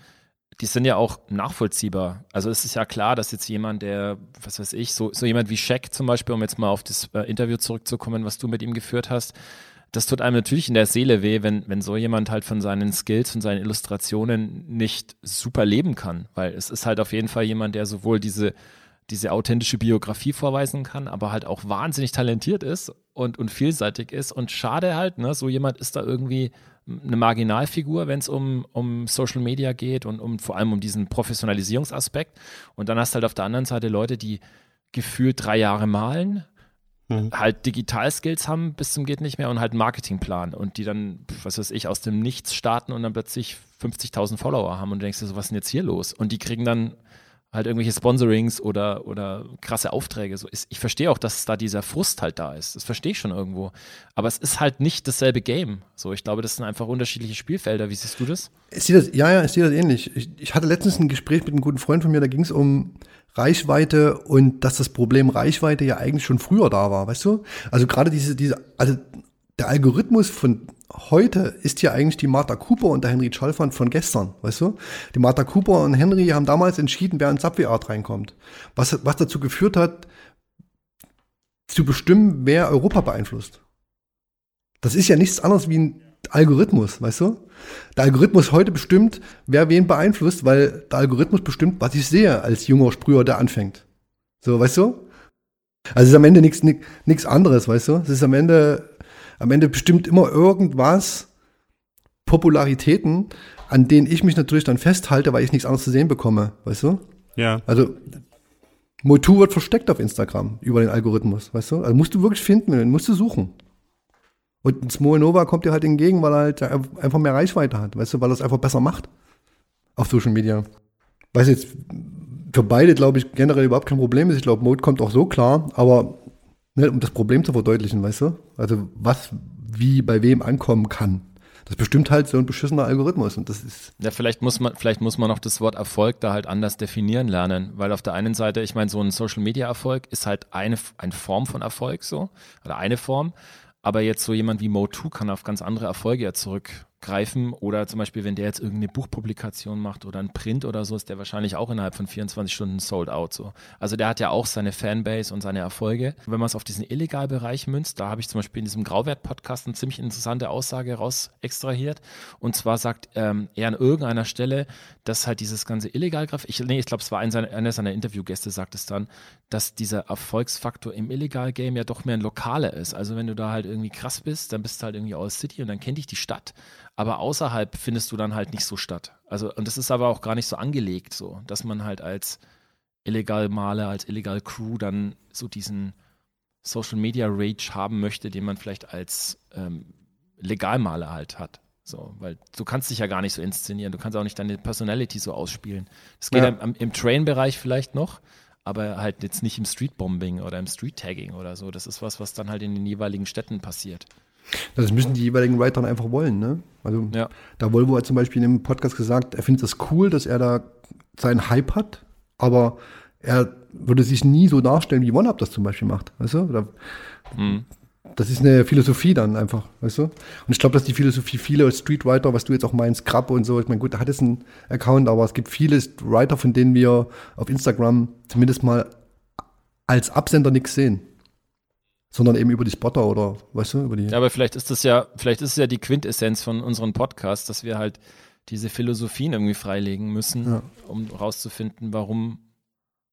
die sind ja auch nachvollziehbar. Also es ist ja klar, dass jetzt jemand, der, was weiß ich, so, so jemand wie Shaq zum Beispiel, um jetzt mal auf das äh, Interview zurückzukommen, was du mit ihm geführt hast, das tut einem natürlich in der Seele weh, wenn, wenn so jemand halt von seinen Skills und seinen Illustrationen nicht super leben kann. Weil es ist halt auf jeden Fall jemand, der sowohl diese, diese authentische Biografie vorweisen kann, aber halt auch wahnsinnig talentiert ist und, und vielseitig ist. Und schade halt, ne, so jemand ist da irgendwie eine Marginalfigur, wenn es um, um Social Media geht und um vor allem um diesen Professionalisierungsaspekt. Und dann hast du halt auf der anderen Seite Leute, die gefühlt drei Jahre malen, mhm. halt Digital-Skills haben bis zum geht nicht mehr und halt einen Marketingplan und die dann, was weiß ich, aus dem Nichts starten und dann plötzlich 50.000 Follower haben und du denkst dir so, was ist denn jetzt hier los? Und die kriegen dann halt irgendwelche Sponsorings oder, oder krasse Aufträge. So ist, ich verstehe auch, dass da dieser Frust halt da ist. Das verstehe ich schon irgendwo. Aber es ist halt nicht dasselbe Game. So, ich glaube, das sind einfach unterschiedliche Spielfelder. Wie siehst du das? Ich sehe das, ja, ja, ich sehe das ähnlich. Ich, ich hatte letztens ein Gespräch mit einem guten Freund von mir, da ging es um Reichweite und dass das Problem Reichweite ja eigentlich schon früher da war, weißt du? Also gerade diese, diese, also der Algorithmus von heute ist ja eigentlich die Martha Cooper und der Henry Chalfant von gestern, weißt du? Die Martha Cooper und Henry haben damals entschieden, wer in Subway Art reinkommt. Was, was dazu geführt hat, zu bestimmen, wer Europa beeinflusst. Das ist ja nichts anderes wie ein Algorithmus, weißt du? Der Algorithmus heute bestimmt, wer wen beeinflusst, weil der Algorithmus bestimmt, was ich sehe als junger Sprüher, der anfängt. So, weißt du? Also es ist am Ende nichts nichts anderes, weißt du? Es ist am Ende am Ende bestimmt immer irgendwas Popularitäten, an denen ich mich natürlich dann festhalte, weil ich nichts anderes zu sehen bekomme, weißt du? Ja. Also Motu wird versteckt auf Instagram über den Algorithmus, weißt du? Also musst du wirklich finden, musst du suchen. Und Small Nova kommt dir halt entgegen, weil er halt einfach mehr Reichweite hat, weißt du, weil er es einfach besser macht auf Social Media. Weiß jetzt für beide, glaube ich, generell überhaupt kein Problem ist. Ich glaube, Mode kommt auch so klar, aber ne, um das Problem zu verdeutlichen, weißt du? Also was wie bei wem ankommen kann. Das bestimmt halt so ein beschissener Algorithmus und das ist. Ja, vielleicht muss man, vielleicht muss man auch das Wort Erfolg da halt anders definieren lernen, weil auf der einen Seite, ich meine, so ein Social Media Erfolg ist halt eine, eine Form von Erfolg so, oder eine Form, aber jetzt so jemand wie Mo2 kann auf ganz andere Erfolge ja zurück greifen. Oder zum Beispiel, wenn der jetzt irgendeine Buchpublikation macht oder ein Print oder so, ist der wahrscheinlich auch innerhalb von 24 Stunden sold out. So. Also der hat ja auch seine Fanbase und seine Erfolge. Wenn man es auf diesen Illegalbereich münzt, da habe ich zum Beispiel in diesem Grauwert-Podcast eine ziemlich interessante Aussage raus extrahiert. Und zwar sagt ähm, er an irgendeiner Stelle, dass halt dieses ganze Illegalgraf, ich, nee, ich glaube, es war ein, einer seiner Interviewgäste, sagt es dann, dass dieser Erfolgsfaktor im Illegal-Game ja doch mehr ein lokaler ist. Also wenn du da halt irgendwie krass bist, dann bist du halt irgendwie aus City und dann kennt dich die Stadt. Aber außerhalb findest du dann halt nicht so statt. Also, und das ist aber auch gar nicht so angelegt, so, dass man halt als illegal Maler, als illegal Crew dann so diesen Social Media Rage haben möchte, den man vielleicht als ähm, Legalmaler halt hat. So, weil du kannst dich ja gar nicht so inszenieren, du kannst auch nicht deine Personality so ausspielen. Das geht Ja. am, im Train-Bereich vielleicht noch, aber halt jetzt nicht im Streetbombing oder im Street-Tagging oder so. Das ist was, was dann halt in den jeweiligen Städten passiert. Das müssen die jeweiligen Writer einfach wollen, ne? Also Ja. da Volvo hat zum Beispiel in dem Podcast gesagt, er findet das cool, dass er da seinen Hype hat, aber er würde sich nie so darstellen, wie OneUp das zum Beispiel macht, weißt du? Oder Mhm. das ist eine Philosophie dann einfach, weißt du? Und ich glaube, dass die Philosophie viele Streetwriter, was du jetzt auch meinst, Krab und so, ich meine, gut, da hat es einen Account, aber es gibt viele Writer, von denen wir auf Instagram zumindest mal als Absender nichts sehen. Sondern eben über die Spotter oder, weißt du, über die. Ja, aber vielleicht ist das ja, vielleicht ist es ja die Quintessenz von unseren Podcasts, dass wir halt diese Philosophien irgendwie freilegen müssen, Ja. um rauszufinden, warum,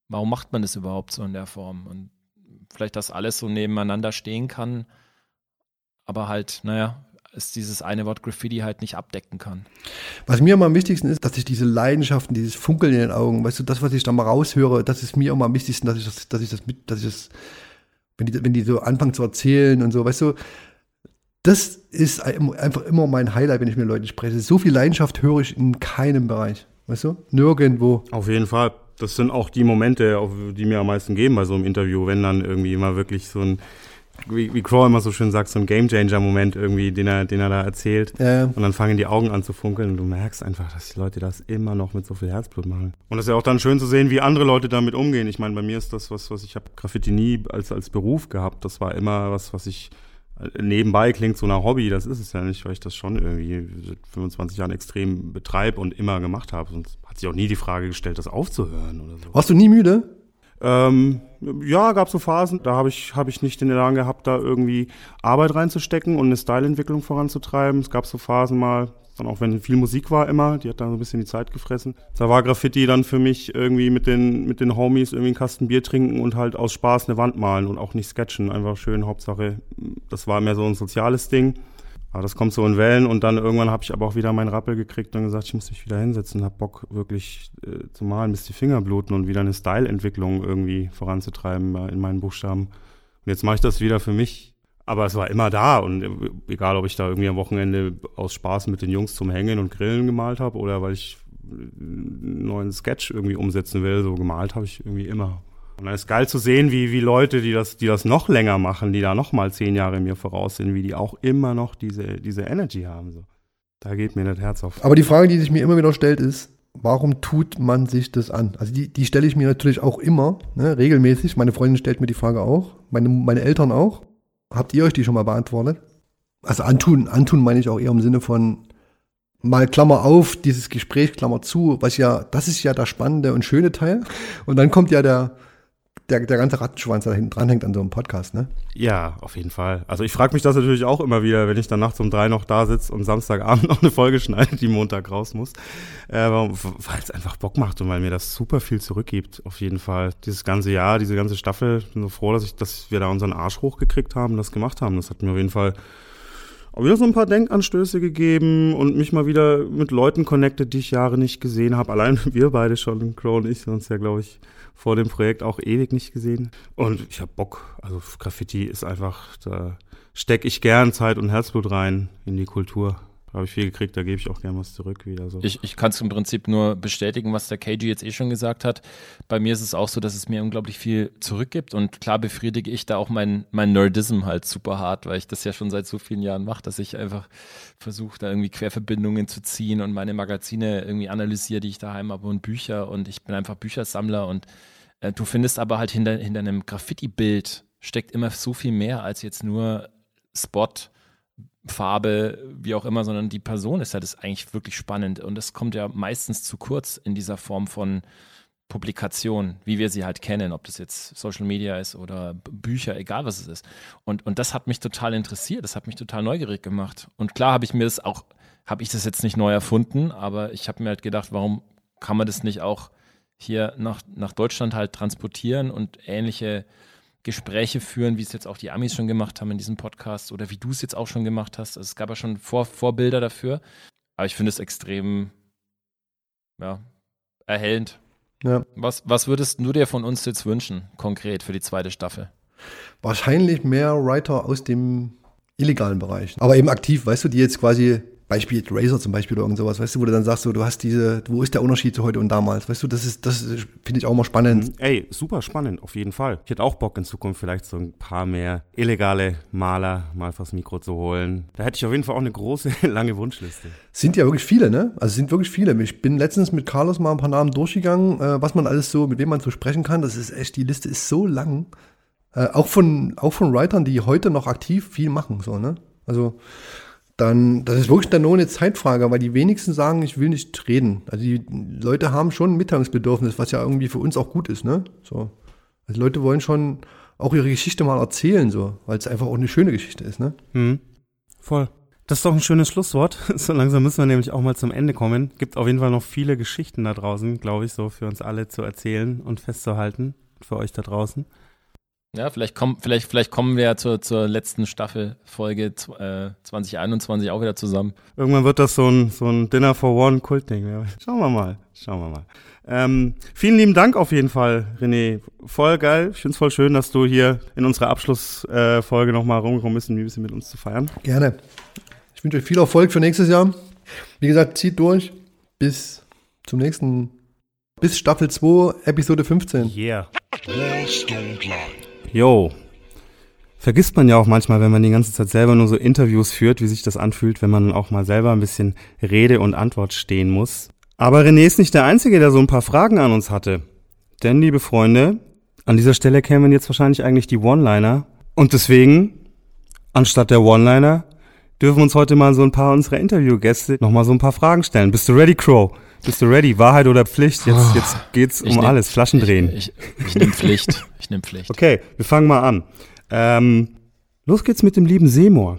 warum macht man das überhaupt so in der Form? Und vielleicht, dass alles so nebeneinander stehen kann, aber halt, naja, es dieses eine Wort Graffiti halt nicht abdecken kann. Was mir immer am wichtigsten ist, dass ich diese Leidenschaften, dieses Funkeln in den Augen, weißt du, das, was ich da mal raushöre, das ist mir immer am wichtigsten, dass ich das, dass ich das mit, dass ich das, wenn die, wenn die so anfangen zu erzählen und so, weißt du, das ist ein- einfach immer mein Highlight, wenn ich mit Leuten spreche. So viel Leidenschaft höre ich in keinem Bereich, weißt du, nirgendwo. Auf jeden Fall. Das sind auch die Momente, die mir am meisten geben bei so einem Interview, wenn dann irgendwie immer wirklich so ein, wie, wie Crow immer so schön sagt, so ein Gamechanger-Moment irgendwie, den er, den er da erzählt. Ja. Und dann fangen die Augen an zu funkeln und du merkst einfach, dass die Leute das immer noch mit so viel Herzblut machen. Und es ist ja auch dann schön zu sehen, wie andere Leute damit umgehen. Ich meine, bei mir ist das was, was ich habe Graffiti nie als, als Beruf gehabt. Das war immer was, was ich äh, nebenbei klingt so nach Hobby. Das ist es ja nicht, weil ich das schon irgendwie seit 25 Jahren extrem betreibe und immer gemacht habe. Sonst hat sich auch nie die Frage gestellt, das aufzuhören oder so. Warst du nie müde? Ähm, ja, gab so Phasen, da habe ich, hab ich nicht den Elan gehabt, da irgendwie Arbeit reinzustecken und eine Styleentwicklung voranzutreiben. Es gab so Phasen mal, dann auch wenn viel Musik war immer, die hat dann so ein bisschen die Zeit gefressen. Da war Graffiti dann für mich irgendwie mit den, mit den Homies irgendwie einen Kasten Bier trinken und halt aus Spaß eine Wand malen und auch nicht sketchen. Einfach schön, Hauptsache, das war mehr so ein soziales Ding. Aber das kommt so in Wellen und dann irgendwann habe ich aber auch wieder meinen Rappel gekriegt und gesagt, ich muss mich wieder hinsetzen, hab Bock wirklich äh, zu malen, bis die Finger bluten und wieder eine Style-Entwicklung irgendwie voranzutreiben äh, in meinen Buchstaben. Und jetzt mache ich das wieder für mich. Aber es war immer da und äh, egal, ob ich da irgendwie am Wochenende aus Spaß mit den Jungs zum Hängen und Grillen gemalt habe oder weil ich äh, einen neuen Sketch irgendwie umsetzen will, so gemalt habe ich irgendwie immer. Und dann ist geil zu sehen, wie, wie Leute, die das, die das noch länger machen, die da noch mal zehn Jahre mir voraus sind, wie die auch immer noch diese, diese Energy haben. So. Da geht mir das Herz auf. Aber die Frage, die sich mir immer wieder stellt, ist, warum tut man sich das an? Also die, die stelle ich mir natürlich auch immer, ne, regelmäßig. Meine Freundin stellt mir die Frage auch, meine, meine Eltern auch. Habt ihr euch die schon mal beantwortet? Also antun, antun meine ich auch eher im Sinne von mal Klammer auf, dieses Gespräch, Klammer zu, was ja, das ist ja der spannende und schöne Teil. Und dann kommt ja der, der, der ganze Rattenschwanz, da hinten dranhängt an so einem Podcast, ne? Ja, auf jeden Fall. Also ich frage mich das natürlich auch immer wieder, wenn ich dann nachts um drei noch da sitze und Samstagabend (laughs) noch eine Folge schneide, die Montag raus muss. Äh, weil es einfach Bock macht und weil mir das super viel zurückgibt, auf jeden Fall. Dieses ganze Jahr, diese ganze Staffel, ich bin so froh, dass, ich, dass wir da unseren Arsch hochgekriegt haben, das gemacht haben. Das hat mir auf jeden Fall auch wieder so ein paar Denkanstöße gegeben und mich mal wieder mit Leuten connected, die ich Jahre nicht gesehen habe. Allein (laughs) wir beide schon, Crow und ich, sonst ja, glaube ich, vor dem Projekt auch ewig nicht gesehen. Und ich habe Bock. Also Graffiti ist einfach, da stecke ich gern Zeit und Herzblut rein in die Kultur. Habe ich viel gekriegt, da gebe ich auch gern was zurück wieder. So. Ich, ich kann es im Prinzip nur bestätigen, was der KG jetzt eh schon gesagt hat. Bei mir ist es auch so, dass es mir unglaublich viel zurückgibt und klar befriedige ich da auch mein, mein Nerdism halt super hart, weil ich das ja schon seit so vielen Jahren mache, dass ich einfach versuche, da irgendwie Querverbindungen zu ziehen und meine Magazine irgendwie analysiere, die ich daheim habe und Bücher und ich bin einfach Büchersammler und äh, du findest aber halt hinter, hinter einem Graffiti-Bild steckt immer so viel mehr als jetzt nur Spot, Farbe, wie auch immer, sondern die Person ist ja das eigentlich wirklich spannend. Und das kommt ja meistens zu kurz in dieser Form von Publikation, wie wir sie halt kennen, ob das jetzt Social Media ist oder Bücher, egal was es ist. Und, und das hat mich total interessiert, das hat mich total neugierig gemacht. Und klar habe ich mir das auch, habe ich das jetzt nicht neu erfunden, aber ich habe mir halt gedacht, warum kann man das nicht auch hier nach, nach Deutschland halt transportieren und ähnliche Gespräche führen, wie es jetzt auch die Amis schon gemacht haben in diesem Podcast oder wie du es jetzt auch schon gemacht hast. Also es gab ja schon Vor Vorbilder dafür. Aber ich finde es extrem ja, erhellend. Ja. Was, was würdest du dir von uns jetzt wünschen, konkret für die zweite Staffel? Wahrscheinlich mehr Writer aus dem illegalen Bereich. Aber eben aktiv, weißt du, die jetzt quasi Beispiel Razer zum Beispiel oder irgend sowas, weißt du, wo du dann sagst, so, du hast diese, wo ist der Unterschied zu heute und damals? Weißt du, das ist, das finde ich auch mal spannend. Ey, super spannend, auf jeden Fall. Ich hätte auch Bock in Zukunft vielleicht so ein paar mehr illegale Maler mal vors Mikro zu holen. Da hätte ich auf jeden Fall auch eine große, (laughs) lange Wunschliste. Sind ja wirklich viele, ne? Also sind wirklich viele. Ich bin letztens mit Carlos mal ein paar Namen durchgegangen, äh, was man alles so, mit wem man so sprechen kann. Das ist echt, die Liste ist so lang. Äh, auch von, auch von Writern, die heute noch aktiv viel machen, so, ne? Also, dann, das ist wirklich dann nur eine Zeitfrage, weil die wenigsten sagen, ich will nicht reden. Also die Leute haben schon ein Mitteilungsbedürfnis, was ja irgendwie für uns auch gut ist, ne? So. Also Leute wollen schon auch ihre Geschichte mal erzählen, so, weil es einfach auch eine schöne Geschichte ist, ne? Mhm. Voll. Das ist doch ein schönes Schlusswort. (laughs) So langsam müssen wir nämlich auch mal zum Ende kommen. Gibt auf jeden Fall noch viele Geschichten da draußen, glaube ich, so für uns alle zu erzählen und festzuhalten. Für euch da draußen. Ja, vielleicht, komm, vielleicht, vielleicht kommen wir ja zur, zur letzten Staffelfolge äh, 2021 auch wieder zusammen. Irgendwann wird das so ein, so ein Dinner for One Kultding. Schauen wir mal. Schauen wir mal. Ähm, vielen lieben Dank auf jeden Fall, René. Voll geil. Ich finde es voll schön, dass du hier in unserer Abschlussfolge äh, nochmal rumgekommen bist, um ein bisschen mit uns zu feiern. Gerne. Ich wünsche euch viel Erfolg für nächstes Jahr. Wie gesagt, zieht durch bis zum nächsten, bis Staffel 2, Episode 15. Yeah. Yo. Vergisst man ja auch manchmal, wenn man die ganze Zeit selber nur so Interviews führt, wie sich das anfühlt, wenn man auch mal selber ein bisschen Rede und Antwort stehen muss. Aber René ist nicht der Einzige, der so ein paar Fragen an uns hatte. Denn, liebe Freunde, an dieser Stelle kämen jetzt wahrscheinlich eigentlich die One-Liner. Und deswegen, anstatt der One-Liner, dürfen wir uns heute mal so ein paar unserer Interviewgäste nochmal so ein paar Fragen stellen. Bist du ready, Crow? Bist du ready? Wahrheit oder Pflicht? Jetzt, Oh, jetzt geht's um nehm- alles. Flaschen drehen. Ich, ich, ich nehme Pflicht. Ich nehme Pflicht. Okay, wir fangen mal an. Ähm, los geht's mit dem lieben Seymour.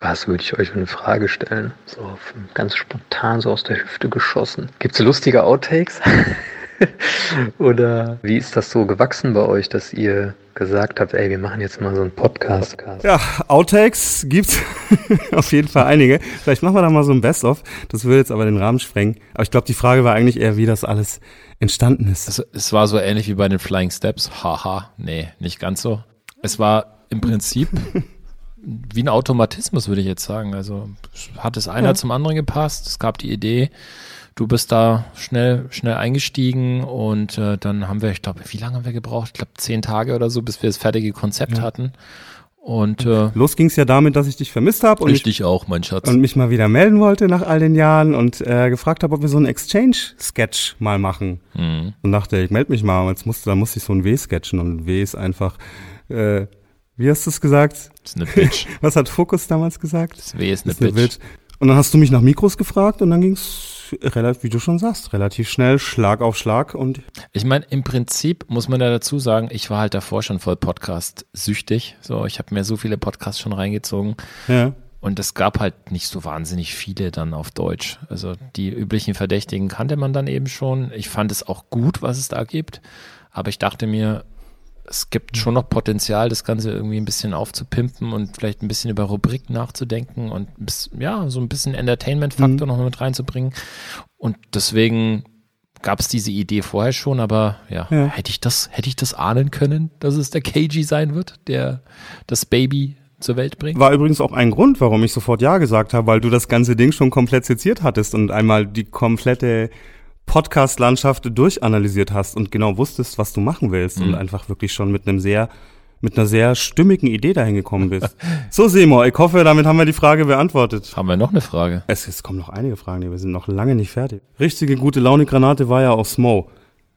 Was würde ich euch für eine Frage stellen? So ganz spontan, so aus der Hüfte geschossen. Gibt's lustige Outtakes? (laughs) (laughs) Oder wie ist das so gewachsen bei euch, dass ihr gesagt habt, ey, wir machen jetzt mal so einen Podcast? Ja, Outtakes gibt's (laughs) auf jeden Fall einige. Vielleicht machen wir da mal so ein Best-of. Das würde jetzt aber den Rahmen sprengen. Aber ich glaube, die Frage war eigentlich eher, wie das alles entstanden ist. Es, es war so ähnlich wie bei den Flying Steps. Haha, nee, nicht ganz so. Es war im Prinzip (laughs) wie ein Automatismus, würde ich jetzt sagen. Also hat es einer zum anderen gepasst. Es gab die Idee. Du bist da schnell, schnell eingestiegen und äh, dann haben wir, ich glaube, wie lange haben wir gebraucht? Ich glaube, zehn Tage oder so, bis wir das fertige Konzept hatten. Und äh, Los ging's ja damit, dass ich dich vermisst habe und, ich mich- dich auch, mein Schatz. und mich mal wieder melden wollte nach all den Jahren und äh, gefragt habe, ob wir so einen Exchange-Sketch mal machen. Mhm. Und dachte, ich melde mich mal. Und jetzt musste, da musste ich so ein W sketchen und W ist einfach, äh, wie hast du es gesagt? Ist eine Bitch. (laughs) Was hat Fokus damals gesagt? Das W ist eine ist eine Bitch. Bitch. Und dann hast du mich nach Mikros gefragt und dann ging's relativ, wie du schon sagst, relativ schnell, Schlag auf Schlag und Ich meine, im Prinzip muss man ja dazu sagen, ich war halt davor schon voll Podcast-süchtig. So, ich habe mir so viele Podcasts schon reingezogen. ja. Und es gab halt nicht so wahnsinnig viele dann auf Deutsch. Also die üblichen Verdächtigen kannte man dann eben schon. Ich fand es auch gut, was es da gibt. Aber ich dachte mir, es gibt schon noch Potenzial, das Ganze irgendwie ein bisschen aufzupimpen und vielleicht ein bisschen über Rubrik nachzudenken und bisschen, ja, so ein bisschen Entertainment-Faktor noch mit reinzubringen. Und deswegen gab es diese Idee vorher schon, aber ja, Ja. hätte ich das, hätte ich das ahnen können, dass es der KG sein wird, der das Baby zur Welt bringt? War übrigens auch ein Grund, warum ich sofort Ja gesagt habe, weil du das ganze Ding schon komplett seziert hattest und einmal die komplette Podcast-Landschaft durchanalysiert hast und genau wusstest, was du machen willst und einfach wirklich schon mit einem sehr, mit einer sehr stimmigen Idee dahin gekommen bist. (laughs) so, Seymour, ich hoffe, damit haben wir die Frage beantwortet. Haben wir noch eine Frage? Es, es kommen noch einige Fragen, wir sind noch lange nicht fertig. Richtige gute Laune-Granate war ja auch Smo.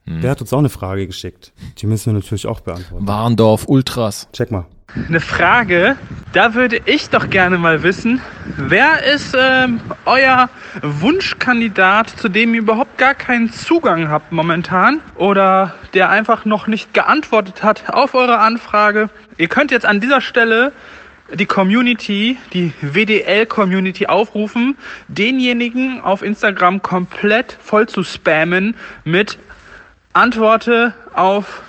Der hat uns auch eine Frage geschickt. Die müssen wir natürlich auch beantworten. Warndorf Ultras. Check mal. Eine Frage, da würde ich doch gerne mal wissen, wer ist ähm, euer Wunschkandidat, zu dem ihr überhaupt gar keinen Zugang habt momentan oder der einfach noch nicht geantwortet hat auf eure Anfrage? Ihr könnt jetzt an dieser Stelle die Community, die WDL-Community aufrufen, denjenigen auf Instagram komplett voll zu spammen mit Antworte auf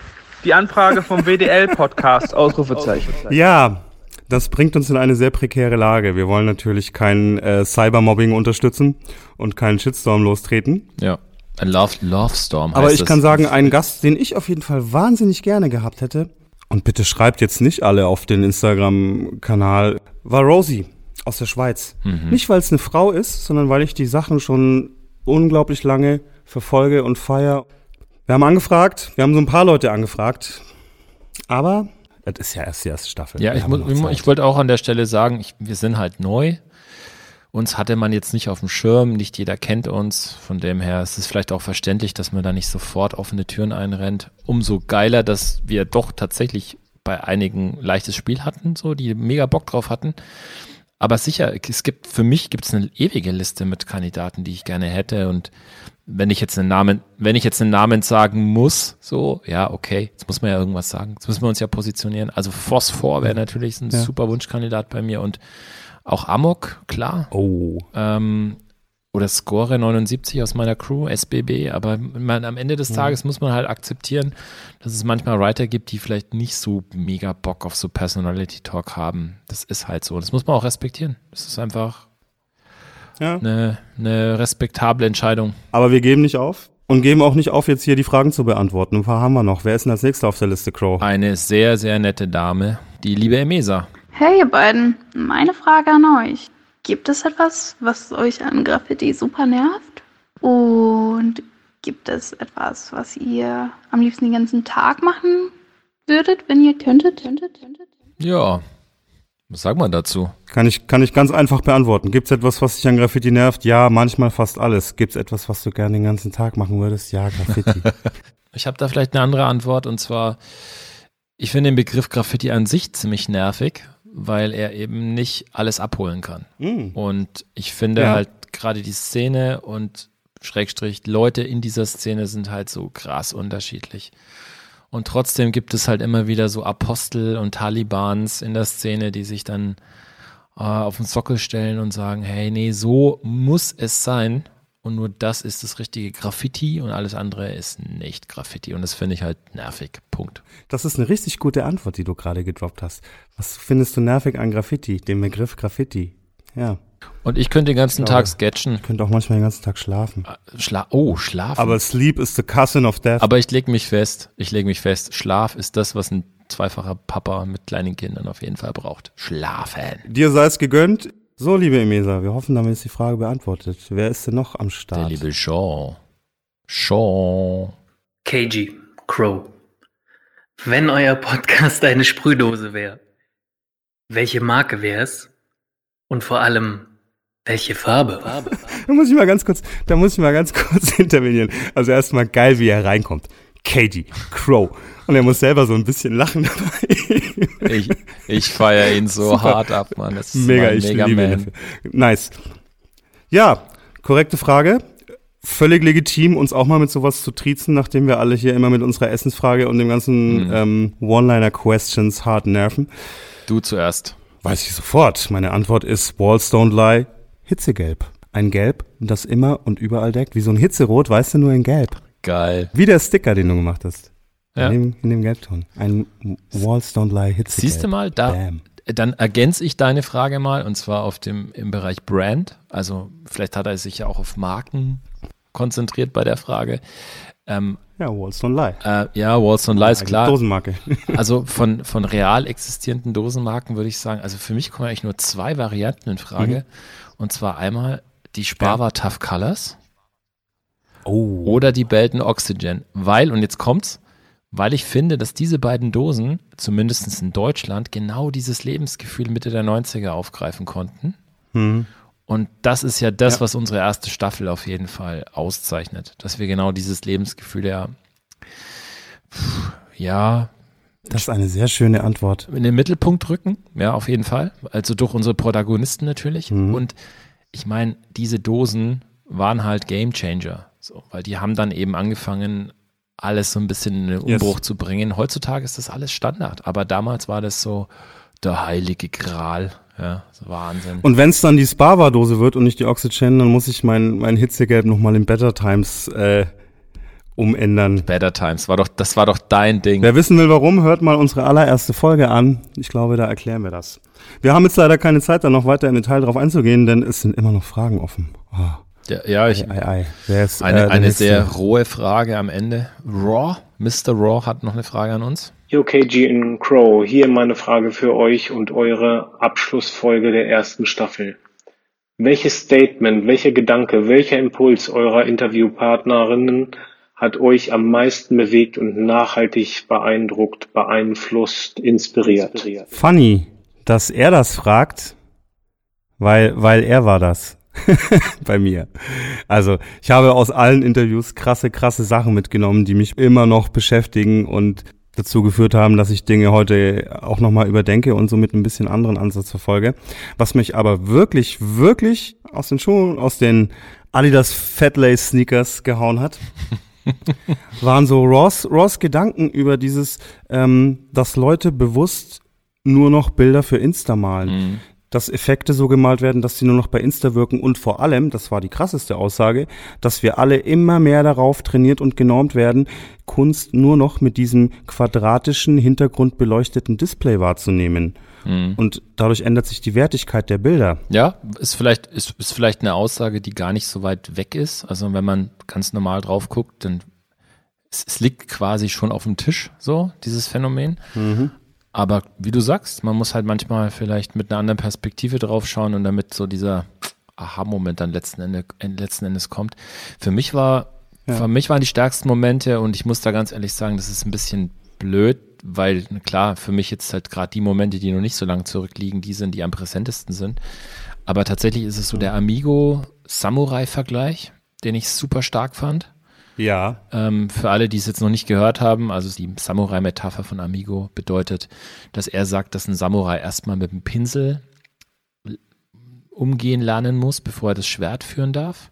die Anfrage vom WDL-Podcast, (laughs) Ausrufezeichen. Ja, das bringt uns in eine sehr prekäre Lage. Wir wollen natürlich kein äh, Cybermobbing unterstützen und keinen Shitstorm lostreten. Ja. Ein Love, Love Storm heißt Aber ich das. kann sagen, ein Gast, den ich auf jeden Fall wahnsinnig gerne gehabt hätte, und bitte schreibt jetzt nicht alle auf den Instagram-Kanal, war Rosie aus der Schweiz. Mhm. Nicht, weil es eine Frau ist, sondern weil ich die Sachen schon unglaublich lange verfolge und feier. Wir haben angefragt, wir haben so ein paar Leute angefragt, aber das ist ja erst die erste Staffel. Ja, ich, muss, ich wollte auch an der Stelle sagen, ich, wir sind halt neu. Uns hatte man jetzt nicht auf dem Schirm, nicht jeder kennt uns. Von dem her ist es vielleicht auch verständlich, dass man da nicht sofort offene Türen einrennt. Umso geiler, dass wir doch tatsächlich bei einigen leichtes Spiel hatten, so die mega Bock drauf hatten. Aber sicher, es gibt für mich gibt es eine ewige Liste mit Kandidaten, die ich gerne hätte. Und wenn ich jetzt einen Namen, wenn ich jetzt einen Namen sagen muss, so, ja, okay, jetzt muss man ja irgendwas sagen. Jetzt müssen wir uns ja positionieren. Also Phosphor wäre natürlich ein Ja. super Wunschkandidat bei mir und auch Amok, klar. Oh. Ähm, oder Score 79 aus meiner Crew, SBB, aber man, am Ende des Tages muss man halt akzeptieren, dass es manchmal Writer gibt, die vielleicht nicht so mega Bock auf so Personality Talk haben. Das ist halt so. Das muss man auch respektieren. Das ist einfach Ja. eine, eine respektable Entscheidung. Aber wir geben nicht auf und geben auch nicht auf, jetzt hier die Fragen zu beantworten. Ein paar haben wir noch. Wer ist denn als nächster auf der Liste, Crow? Eine sehr, sehr nette Dame, die liebe Emesa. Hey ihr beiden, meine Frage an euch. Gibt es etwas, was euch an Graffiti super nervt? Und gibt es etwas, was ihr am liebsten den ganzen Tag machen würdet, wenn ihr könntet? könntet, könntet? Ja, was sagt man dazu? Kann ich, kann ich ganz einfach beantworten. Gibt es etwas, was dich an Graffiti nervt? Ja, manchmal fast alles. Gibt es etwas, was du gerne den ganzen Tag machen würdest? Ja, Graffiti. (laughs) Ich habe da vielleicht eine andere Antwort und zwar, ich finde den Begriff Graffiti an sich ziemlich nervig, weil er eben nicht alles abholen kann. Mm. Und ich finde Ja. halt gerade die Szene und Schrägstrich Leute in dieser Szene sind halt so krass unterschiedlich. Und trotzdem gibt es halt immer wieder so Apostel und Talibans in der Szene, die sich dann äh, auf den Sockel stellen und sagen, hey, nee, so muss es sein. Und nur das ist das richtige Graffiti und alles andere ist nicht Graffiti. Und das finde ich halt nervig. Punkt. Das ist eine richtig gute Antwort, die du gerade gedroppt hast. Was findest du nervig an Graffiti? Den Begriff Graffiti. Ja. Und ich könnte den ganzen Ja. Tag sketchen. Ich könnte auch manchmal den ganzen Tag schlafen. Schla oh, schlafen. Aber Sleep is the cousin of death. Aber ich lege mich fest, ich lege mich fest, Schlaf ist das, was ein zweifacher Papa mit kleinen Kindern auf jeden Fall braucht. Schlafen. Dir sei es gegönnt. So, liebe Emesa, wir hoffen, damit ist die Frage beantwortet. Wer ist denn noch am Der Start? liebe Sean. Sean. KG, Crow. Wenn euer Podcast eine Sprühdose wäre, welche Marke wäre es? Und vor allem, welche Farbe? Da muss ich mal ganz kurz, da muss ich mal ganz kurz (laughs) intervenieren. Also erstmal geil, wie er reinkommt. Katie, Crow. Und er muss selber so ein bisschen lachen dabei. Ich, ich feiere ihn so Super. hart ab, Mann. Das ist Mega, ich Mega liebe ihn Man. Nice. Ja, korrekte Frage. Völlig legitim, uns auch mal mit sowas zu triezen, nachdem wir alle hier immer mit unserer Essensfrage und dem ganzen Mhm. ähm, One-Liner-Questions hart nerven. Du zuerst. Weiß ich sofort. Meine Antwort ist Walls Don't Lie, Hitzegelb. Ein Gelb, das immer und überall deckt. Wie so ein Hitzerot, weißt du, nur in Gelb. Geil. Wie der Sticker, den du gemacht hast. Ja. In, dem, in dem Gelbton. Ein Walls Don't Lie Hitzegelb. Siehst du mal, da, Bam. dann ergänze ich deine Frage mal und zwar auf dem im Bereich Brand. Also vielleicht hat er sich ja auch auf Marken konzentriert bei der Frage. Ähm, Ja, Walls Don't Lie. äh, ja, Walls und Lies, Eine klar. Dosenmarke. (laughs) Also von, von real existierenden Dosenmarken würde ich sagen, also für mich kommen eigentlich nur zwei Varianten in Frage. Und zwar einmal die Sparva Tough Colors Oh. oder die Belton Oxygen. Weil, und jetzt kommt's, weil ich finde, dass diese beiden Dosen, zumindest in Deutschland, genau dieses Lebensgefühl Mitte der 90er aufgreifen konnten. Hm. Und das ist ja das, Ja. was unsere erste Staffel auf jeden Fall auszeichnet. Dass wir genau dieses Lebensgefühl ja, pff, ja, Das ist eine sehr schöne Antwort. in den Mittelpunkt rücken, ja, auf jeden Fall. Also durch unsere Protagonisten natürlich. Mhm. Und ich meine, diese Dosen waren halt Game Changer. So, weil die haben dann eben angefangen, alles so ein bisschen in den Yes. Umbruch zu bringen. Heutzutage ist das alles Standard. Aber damals war das so der heilige Gral. Ja, so Wahnsinn. Und wenn es dann die Spava-Dose wird und nicht die Oxygen, dann muss ich mein, mein Hitzegelb nochmal in Better Times äh, umändern. Better Times, war doch, das war doch dein Ding. Wer wissen will, warum, hört mal unsere allererste Folge an. Ich glaube, da erklären wir das. Wir haben jetzt leider keine Zeit, da noch weiter im Detail drauf einzugehen, denn es sind immer noch Fragen offen. Oh. Ja, ja ich, ei, ei. Ist, eine, äh, eine sehr rohe Frage am Ende. Raw, Mr. Raw hat noch eine Frage an uns. Yo, KG in Crow, hier meine Frage für euch und eure Abschlussfolge der ersten Staffel. Welches Statement, welcher Gedanke, welcher Impuls eurer Interviewpartnerinnen hat euch am meisten bewegt und nachhaltig beeindruckt, beeinflusst, inspiriert? Funny, dass er das fragt, weil, weil er war das. (laughs) bei mir. Also ich habe aus allen Interviews krasse, krasse Sachen mitgenommen, die mich immer noch beschäftigen und dazu geführt haben, dass ich Dinge heute auch nochmal überdenke und somit ein bisschen anderen Ansatz verfolge. Was mich aber wirklich, wirklich aus den Schuhen, aus den Adidas Fatlace Sneakers gehauen hat, (laughs) waren so Ross, Ross Gedanken über dieses, ähm, dass Leute bewusst nur noch Bilder für Insta malen. Mhm. Dass Effekte so gemalt werden, dass sie nur noch bei Insta wirken und vor allem, das war die krasseste Aussage, dass wir alle immer mehr darauf trainiert und genormt werden, Kunst nur noch mit diesem quadratischen, hintergrundbeleuchteten Display wahrzunehmen. Mhm. Und dadurch ändert sich die Wertigkeit der Bilder. Ja, ist vielleicht, ist, ist vielleicht eine Aussage, die gar nicht so weit weg ist. Also wenn man ganz normal drauf guckt, dann es, es liegt quasi schon auf dem Tisch, so, dieses Phänomen. Mhm. Aber wie du sagst, man muss halt manchmal vielleicht mit einer anderen Perspektive drauf schauen und damit so dieser Aha-Moment dann letzten, Ende, letzten Endes kommt. Für mich war, Ja. für mich waren die stärksten Momente und ich muss da ganz ehrlich sagen, das ist ein bisschen blöd, weil klar, für mich jetzt halt gerade die Momente, die noch nicht so lange zurückliegen, die sind, die am präsentesten sind. Aber tatsächlich ist es so der Amigo-Samurai-Vergleich, den ich super stark fand. Ja. Ähm, für alle, die es jetzt noch nicht gehört haben, also die Samurai-Metapher von Amigo bedeutet, dass er sagt, dass ein Samurai erstmal mit dem Pinsel umgehen lernen muss, bevor er das Schwert führen darf.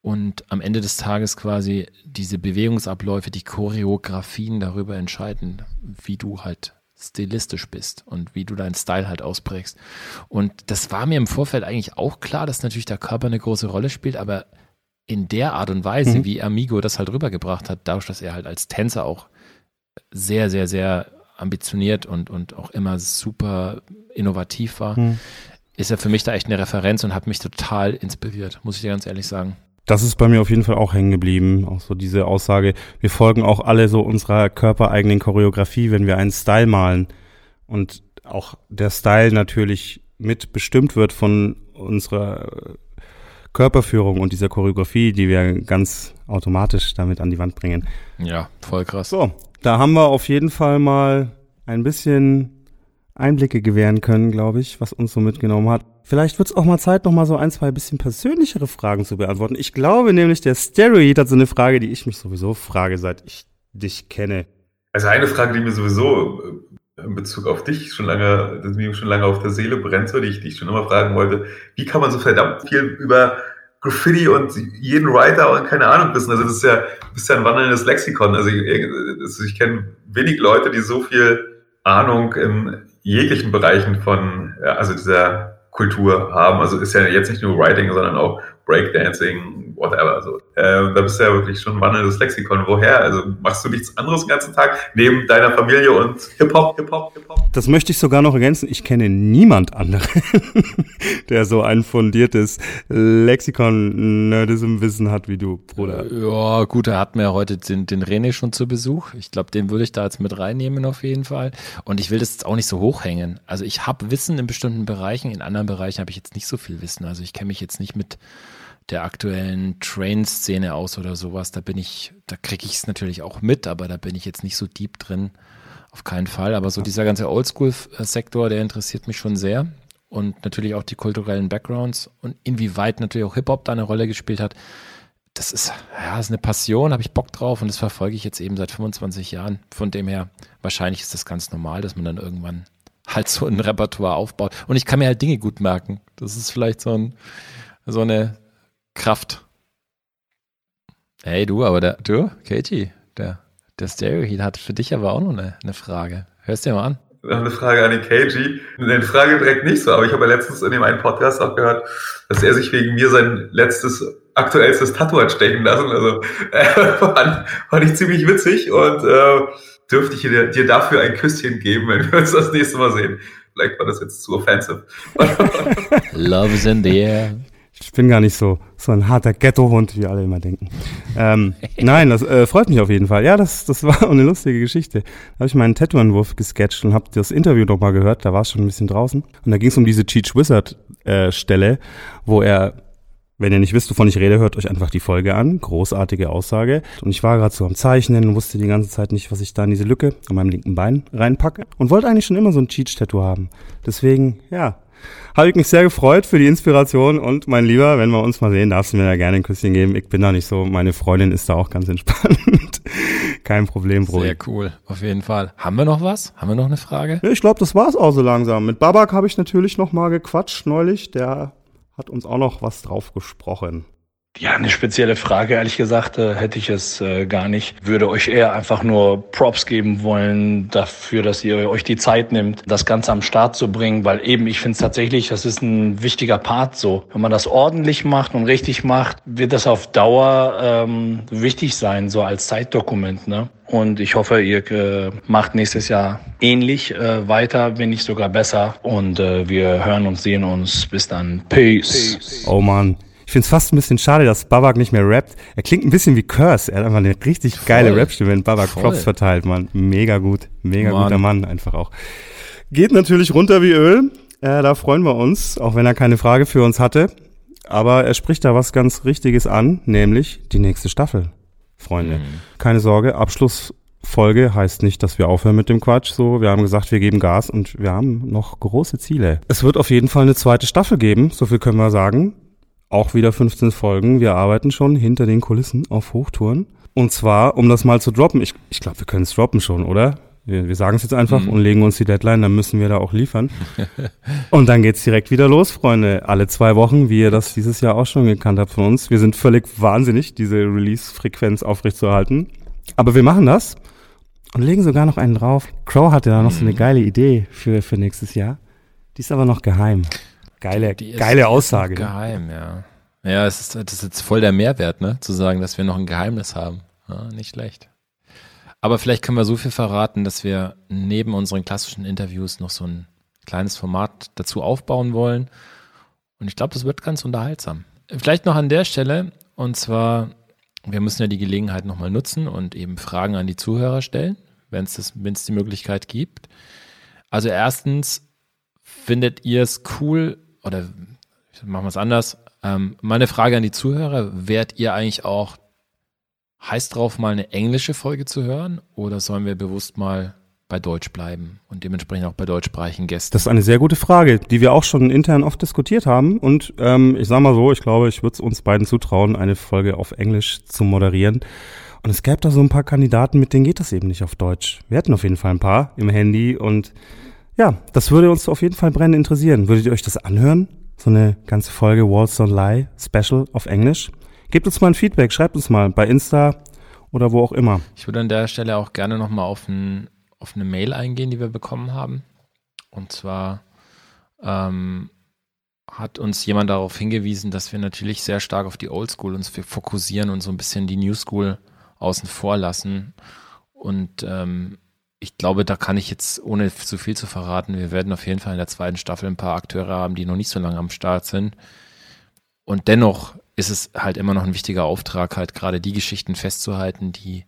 Und am Ende des Tages quasi diese Bewegungsabläufe, die Choreografien darüber entscheiden, wie du halt stilistisch bist und wie du deinen Style halt ausprägst. Und das war mir im Vorfeld eigentlich auch klar, dass natürlich der Körper eine große Rolle spielt, aber in der Art und Weise, Mhm. wie Amigo das halt rübergebracht hat, dadurch, dass er halt als Tänzer auch sehr, sehr, sehr ambitioniert und, und auch immer super innovativ war, Mhm. ist er für mich da echt eine Referenz und hat mich total inspiriert, muss ich dir ganz ehrlich sagen. Das ist bei mir auf jeden Fall auch hängen geblieben. Auch so diese Aussage, wir folgen auch alle so unserer körpereigenen Choreografie, wenn wir einen Style malen. Und auch der Style natürlich mit bestimmt wird von unserer Körperführung und dieser Choreografie, die wir ganz automatisch damit an die Wand bringen. Ja, voll krass. So, da haben wir auf jeden Fall mal ein bisschen Einblicke gewähren können, glaube ich, was uns so mitgenommen hat. Vielleicht wird es auch mal Zeit, noch mal so ein, zwei bisschen persönlichere Fragen zu beantworten. Ich glaube nämlich, der Steroid hat so eine Frage, die ich mich sowieso frage, seit ich dich kenne. Also eine Frage, die mir sowieso in Bezug auf dich schon lange, das mir schon lange auf der Seele brennt, so, die ich dich schon immer fragen wollte. Wie kann man so verdammt viel über Graffiti und jeden Writer und keine Ahnung wissen? Also das ist ja, bist ja ein wandelndes Lexikon. Also ich, also ich kenne wenig Leute, die so viel Ahnung in jeglichen Bereichen von, also dieser Kultur haben. Also ist ja jetzt nicht nur Writing, sondern auch Breakdancing, whatever. Also äh, da bist du ja wirklich schon ein wandelndes Lexikon. Woher? Also machst du nichts anderes den ganzen Tag neben deiner Familie und Hip-Hop, Hip-Hop, Hip-Hop? Das möchte ich sogar noch ergänzen. Ich kenne niemand anderen, (laughs) der so ein fundiertes Lexikon-Nerdism-Wissen hat wie du, Bruder. Ja, gut, er hat mir heute den, den René schon zu Besuch. Ich glaube, den würde ich da jetzt mit reinnehmen auf jeden Fall. Und ich will das jetzt auch nicht so hochhängen. Also ich habe Wissen in bestimmten Bereichen, in anderen Bereichen habe ich jetzt nicht so viel Wissen. Also ich kenne mich jetzt nicht mit der aktuellen Train-Szene aus oder sowas. Da bin ich, da kriege ich es natürlich auch mit, aber da bin ich jetzt nicht so deep drin. Auf keinen Fall. Aber so dieser ganze Oldschool-Sektor, der interessiert mich schon sehr. Und natürlich auch die kulturellen Backgrounds und inwieweit natürlich auch Hip-Hop da eine Rolle gespielt hat. Das ist, ja, ist eine Passion, habe ich Bock drauf und das verfolge ich jetzt eben seit 25 Jahren. Von dem her, wahrscheinlich ist das ganz normal, dass man dann irgendwann (laughs) halt so ein Repertoire aufbaut. Und ich kann mir halt Dinge gut merken. Das ist vielleicht so, ein, so eine Kraft. Hey du, aber der, du, Katie, der, der Stereoheat hat für dich aber auch noch eine, eine Frage. Hörst dir mal an. Noch eine Frage an den KG. Eine Frage direkt nicht so, aber ich habe ja letztens in dem einen Podcast auch gehört, dass er sich wegen mir sein letztes aktuellstes Tattoo hat stechen lassen. Also (laughs) äh, fand, fand ich ziemlich witzig und äh, dürfte ich dir, dir dafür ein Küsschen geben, wenn wir uns das nächste Mal sehen. Vielleicht war das jetzt zu offensive. (laughs) Love is in the air. Ich bin gar nicht so, so ein harter Ghetto-Hund, wie alle immer denken. Ähm, (laughs) nein, das äh, freut mich auf jeden Fall. Ja, das, das war (laughs) eine lustige Geschichte. Da habe ich meinen Tattoo-Entwurf gesketcht und habe das Interview nochmal gehört. Da war es schon ein bisschen draußen. Und da ging es um diese Cheech Wizard-Stelle, äh, wo er wenn ihr nicht wisst, wovon ich rede, hört euch einfach die Folge an. Großartige Aussage. Und ich war gerade so am Zeichnen und wusste die ganze Zeit nicht, was ich da in diese Lücke an meinem linken Bein reinpacke. Und wollte eigentlich schon immer so ein Cheech-Tattoo haben. Deswegen, ja, habe ich mich sehr gefreut für die Inspiration. Und mein Lieber, wenn wir uns mal sehen, darfst du mir da gerne ein Küsschen geben. Ich bin da nicht so, meine Freundin ist da auch ganz entspannt. (laughs) Kein Problem, Bro. Sehr cool, auf jeden Fall. Haben wir noch was? Haben wir noch eine Frage? Ich glaube, das war's auch so langsam. Mit Babak habe ich natürlich noch mal gequatscht neulich. Der hat uns auch noch was drauf gesprochen. Ja, eine spezielle Frage, ehrlich gesagt, äh, hätte ich es äh, gar nicht. Würde euch eher einfach nur Props geben wollen dafür, dass ihr euch die Zeit nimmt, das Ganze am Start zu bringen, weil eben, ich finde es tatsächlich, das ist ein wichtiger Part so. Wenn man das ordentlich macht und richtig macht, wird das auf Dauer ähm, wichtig sein, so als Zeitdokument. Ne? Und ich hoffe, ihr äh, macht nächstes Jahr ähnlich äh, weiter, wenn nicht sogar besser. Und äh, wir hören und sehen uns. Bis dann. Peace. Peace. Oh Mann. Ich finde es fast ein bisschen schade, dass Babak nicht mehr rappt. Er klingt ein bisschen wie Curse. Er hat einfach eine richtig Voll. geile Rap-Stimme, wenn Babak Voll. Props verteilt, man. Mega gut. Mega Mann. guter Mann einfach auch. Geht natürlich runter wie Öl. Äh, da freuen wir uns, auch wenn er keine Frage für uns hatte. Aber er spricht da was ganz Richtiges an, nämlich die nächste Staffel, Freunde. Mhm. Keine Sorge, Abschlussfolge heißt nicht, dass wir aufhören mit dem Quatsch. So, wir haben gesagt, wir geben Gas und wir haben noch große Ziele. Es wird auf jeden Fall eine zweite Staffel geben, so viel können wir sagen auch wieder 15 Folgen. Wir arbeiten schon hinter den Kulissen auf Hochtouren. Und zwar, um das mal zu droppen, ich, ich glaube, wir können es droppen schon, oder? Wir, wir sagen es jetzt einfach mhm. und legen uns die Deadline, dann müssen wir da auch liefern. (laughs) und dann geht's direkt wieder los, Freunde. Alle zwei Wochen, wie ihr das dieses Jahr auch schon gekannt habt von uns. Wir sind völlig wahnsinnig, diese Release-Frequenz aufrechtzuerhalten. Aber wir machen das und legen sogar noch einen drauf. Crow hatte da noch so eine mhm. geile Idee für, für nächstes Jahr. Die ist aber noch geheim. Geile, die, die geile ist, Aussage. Ist ne? geheim, ja. Ja, es ist, das ist jetzt voll der Mehrwert, ne? Zu sagen, dass wir noch ein Geheimnis haben. Ja, nicht schlecht. Aber vielleicht können wir so viel verraten, dass wir neben unseren klassischen Interviews noch so ein kleines Format dazu aufbauen wollen. Und ich glaube, das wird ganz unterhaltsam. Vielleicht noch an der Stelle, und zwar, wir müssen ja die Gelegenheit nochmal nutzen und eben Fragen an die Zuhörer stellen, wenn es die Möglichkeit gibt. Also erstens, findet ihr es cool, oder machen wir es anders. Ähm, meine Frage an die Zuhörer, wärt ihr eigentlich auch heiß drauf, mal eine englische Folge zu hören oder sollen wir bewusst mal bei Deutsch bleiben und dementsprechend auch bei deutschsprachigen Gästen? Das ist eine sehr gute Frage, die wir auch schon intern oft diskutiert haben. Und ähm, ich sage mal so, ich glaube, ich würde es uns beiden zutrauen, eine Folge auf Englisch zu moderieren. Und es gäbe da so ein paar Kandidaten, mit denen geht das eben nicht auf Deutsch. Wir hätten auf jeden Fall ein paar im Handy und ja, das würde uns auf jeden Fall brennend interessieren. Würdet ihr euch das anhören? So eine ganze Folge Walls Don't Lie Special auf Englisch? Gebt uns mal ein Feedback, schreibt uns mal bei Insta oder wo auch immer. Ich würde an der Stelle auch gerne nochmal auf, ein, auf eine Mail eingehen, die wir bekommen haben. Und zwar ähm, hat uns jemand darauf hingewiesen, dass wir natürlich sehr stark auf die Oldschool uns fokussieren und so ein bisschen die New School außen vor lassen. Und ähm, ich glaube, da kann ich jetzt, ohne zu viel zu verraten, wir werden auf jeden Fall in der zweiten Staffel ein paar Akteure haben, die noch nicht so lange am Start sind. Und dennoch ist es halt immer noch ein wichtiger Auftrag, halt gerade die Geschichten festzuhalten, die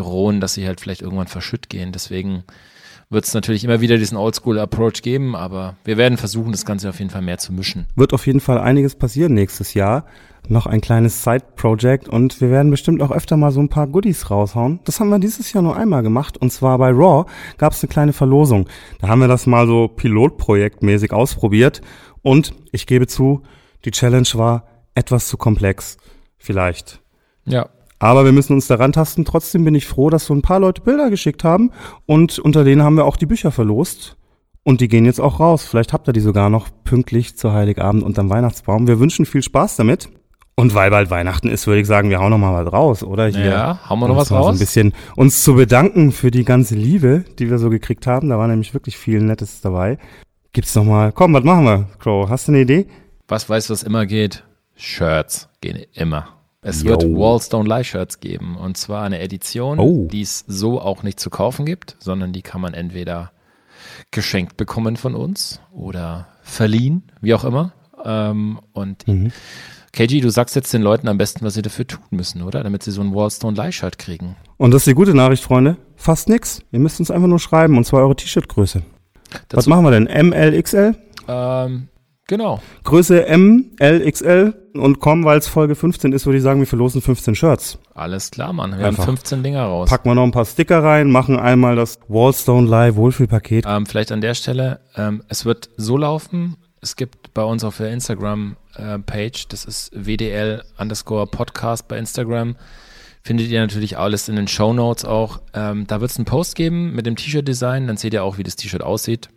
drohen, dass sie halt vielleicht irgendwann verschütt gehen. Deswegen wird es natürlich immer wieder diesen Oldschool-Approach geben, aber wir werden versuchen, das Ganze auf jeden Fall mehr zu mischen. Wird auf jeden Fall einiges passieren nächstes Jahr noch ein kleines Side-Project und wir werden bestimmt auch öfter mal so ein paar Goodies raushauen. Das haben wir dieses Jahr nur einmal gemacht und zwar bei Raw gab es eine kleine Verlosung. Da haben wir das mal so Pilotprojektmäßig ausprobiert und ich gebe zu, die Challenge war etwas zu komplex. Vielleicht. Ja. Aber wir müssen uns daran tasten. Trotzdem bin ich froh, dass so ein paar Leute Bilder geschickt haben und unter denen haben wir auch die Bücher verlost. Und die gehen jetzt auch raus. Vielleicht habt ihr die sogar noch pünktlich zu Heiligabend unterm Weihnachtsbaum. Wir wünschen viel Spaß damit. Und weil bald Weihnachten ist, würde ich sagen, wir hauen noch mal was raus, oder? Hier, ja, hauen wir noch was raus? So ein bisschen uns zu bedanken für die ganze Liebe, die wir so gekriegt haben. Da war nämlich wirklich viel Nettes dabei. Gibt's noch mal, komm, was machen wir, Crow? Hast du eine Idee? Was weiß, was immer geht. Shirts gehen immer. Es Yo. wird Wallstone Lie Shirts geben. Und zwar eine Edition, Oh. die es so auch nicht zu kaufen gibt, sondern die kann man entweder geschenkt bekommen von uns oder verliehen, wie auch immer. Ähm, und Mhm. KG, du sagst jetzt den Leuten am besten, was sie dafür tun müssen, oder? Damit sie so ein Wallstone Lie Shirt kriegen. Und das ist die gute Nachricht, Freunde. Fast nix. Ihr müsst uns einfach nur schreiben und zwar eure T-Shirt-Größe. Was machen wir denn? ML, XL? Ähm, genau. Größe M, L, XL und komm, weil es Folge 15 ist, würde ich sagen, wir verlosen 15 Shirts. Alles klar, Mann. Wir Einfach. haben 15 Dinger raus. Packen wir noch ein paar Sticker rein, machen einmal das Wallstone Live Wohlfühlpaket. Ähm, vielleicht an der Stelle, ähm, es wird so laufen, es gibt bei uns auf der Instagram-Page, das ist WDL underscore Podcast bei Instagram, findet ihr natürlich alles in den Show Notes auch. Ähm, da wird es einen Post geben mit dem T-Shirt-Design, dann seht ihr auch, wie das T-Shirt aussieht.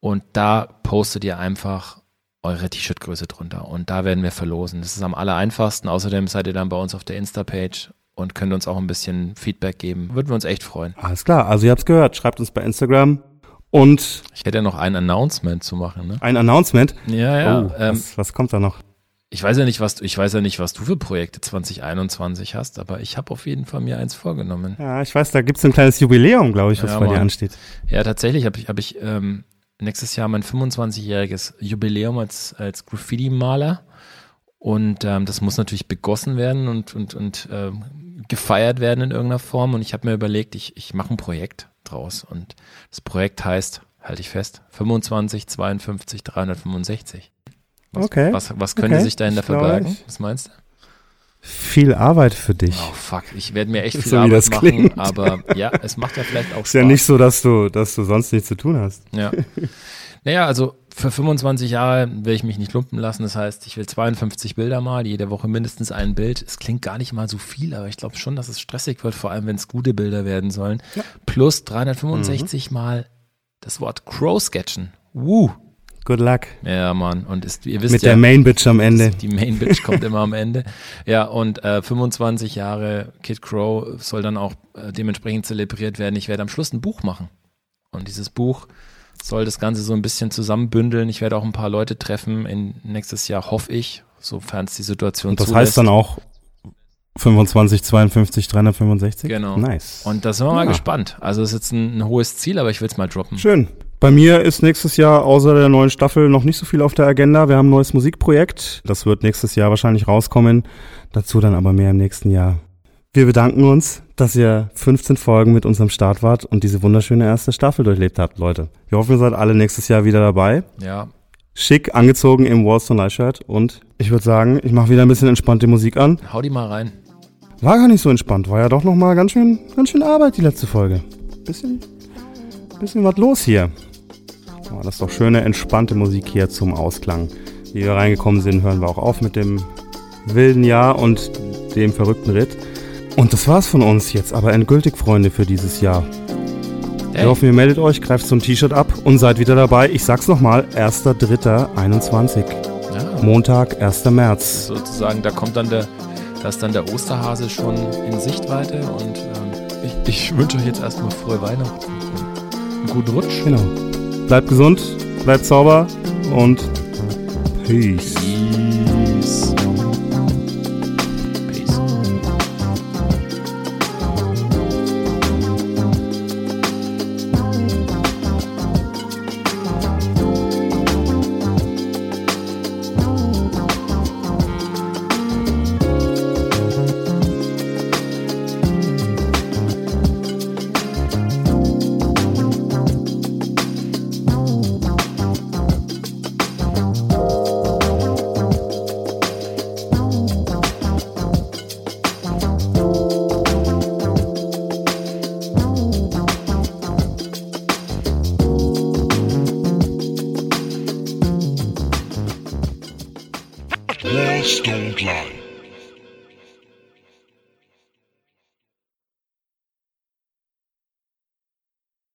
Und da postet ihr einfach eure T-Shirt-Größe drunter. Und da werden wir verlosen. Das ist am aller einfachsten. Außerdem seid ihr dann bei uns auf der Insta-Page und könnt uns auch ein bisschen Feedback geben. Würden wir uns echt freuen. Alles klar, also ihr habt's gehört. Schreibt uns bei Instagram und Ich hätte ja noch ein Announcement zu machen, ne? ein Announcement. Ja, ja. Oh, ähm, was, was kommt da noch? ich weiß ja nicht, was du, ich weiß ja nicht, was du für Projekte 2021 hast, aber ich habe auf jeden Fall mir eins vorgenommen. Ja, ich weiß, da gibt's ein kleines Jubiläum, glaube ich, was Ja, bei dir ansteht. Ja, tatsächlich habe ich, habe ich ähm, nächstes Jahr mein 25-jähriges Jubiläum als, als Graffiti-Maler. Und ähm, das muss natürlich begossen werden und, und, und ähm, gefeiert werden in irgendeiner Form. Und ich habe mir überlegt, ich, ich mache ein Projekt draus. Und das Projekt heißt, halte ich fest, 25, 52, 365. Was, Okay. Was, was könnte Okay. sich dahinter verbergen? Was meinst du? Viel Arbeit für dich. Oh fuck, ich werde mir echt viel So wie Arbeit das machen, klingt. aber ja, es macht ja vielleicht auch Spaß. Ist ja nicht so, dass du, dass du sonst nichts zu tun hast. Ja. Naja, also für 25 Jahre will ich mich nicht lumpen lassen. Das heißt, ich will 52 Bilder mal, jede Woche mindestens ein Bild. Es klingt gar nicht mal so viel, aber ich glaube schon, dass es stressig wird, vor allem wenn es gute Bilder werden sollen. Plus 365 mal das Wort Crow sketchen. Woo. Good luck. Ja, Mann. Und ist, ihr wisst Mit ja, der Main Bitch am Ende. die Main Bitch kommt immer am (laughs) Ende. Ja, und äh, 25 Jahre Kid Crow soll dann auch äh, dementsprechend zelebriert werden. Ich werde am Schluss ein Buch machen. Und dieses Buch soll das Ganze so ein bisschen zusammenbündeln. Ich werde auch ein paar Leute treffen in nächstes Jahr, hoffe ich, sofern es die Situation Und das zulässt. heißt dann auch 25, 52, 365? Genau. Nice. Und da sind wir mal Ja. gespannt. Also es ist jetzt ein, ein hohes Ziel, aber ich will es mal droppen. Schön. Bei mir ist nächstes Jahr außer der neuen Staffel noch nicht so viel auf der Agenda. Wir haben ein neues Musikprojekt. Das wird nächstes Jahr wahrscheinlich rauskommen. Dazu dann aber mehr im nächsten Jahr. Wir bedanken uns, dass ihr 15 Folgen mit uns am Start wart und diese wunderschöne erste Staffel durchlebt habt, Leute. Wir hoffen, ihr seid alle nächstes Jahr wieder dabei. Ja, Schick angezogen im Wallstone Light Shirt und ich würde sagen, ich mache wieder ein bisschen entspannte Musik an. hau die mal rein. War gar nicht so entspannt, war ja doch noch mal ganz schön, ganz schön Arbeit die letzte Folge. Bisschen, bisschen was los hier. Oh, das ist doch schöne, entspannte Musik hier zum Ausklang. Wie wir reingekommen sind, hören wir auch auf mit dem wilden Jahr und dem verrückten Ritt. Und das war's von uns jetzt, aber endgültig, Freunde, für dieses Jahr. Wir Hey. hoffen, ihr meldet euch, greift so ein T-Shirt ab und seid wieder dabei. Ich sag's nochmal, 1.3.21. Ja. Montag, 1. März. sozusagen, da kommt dann der, da ist dann der Osterhase schon in Sichtweite und ähm, ich, ich wünsche euch jetzt erstmal frohe Weihnachten einen guten Rutsch. Genau. Bleibt gesund, bleibt sauber und Peace. Peace.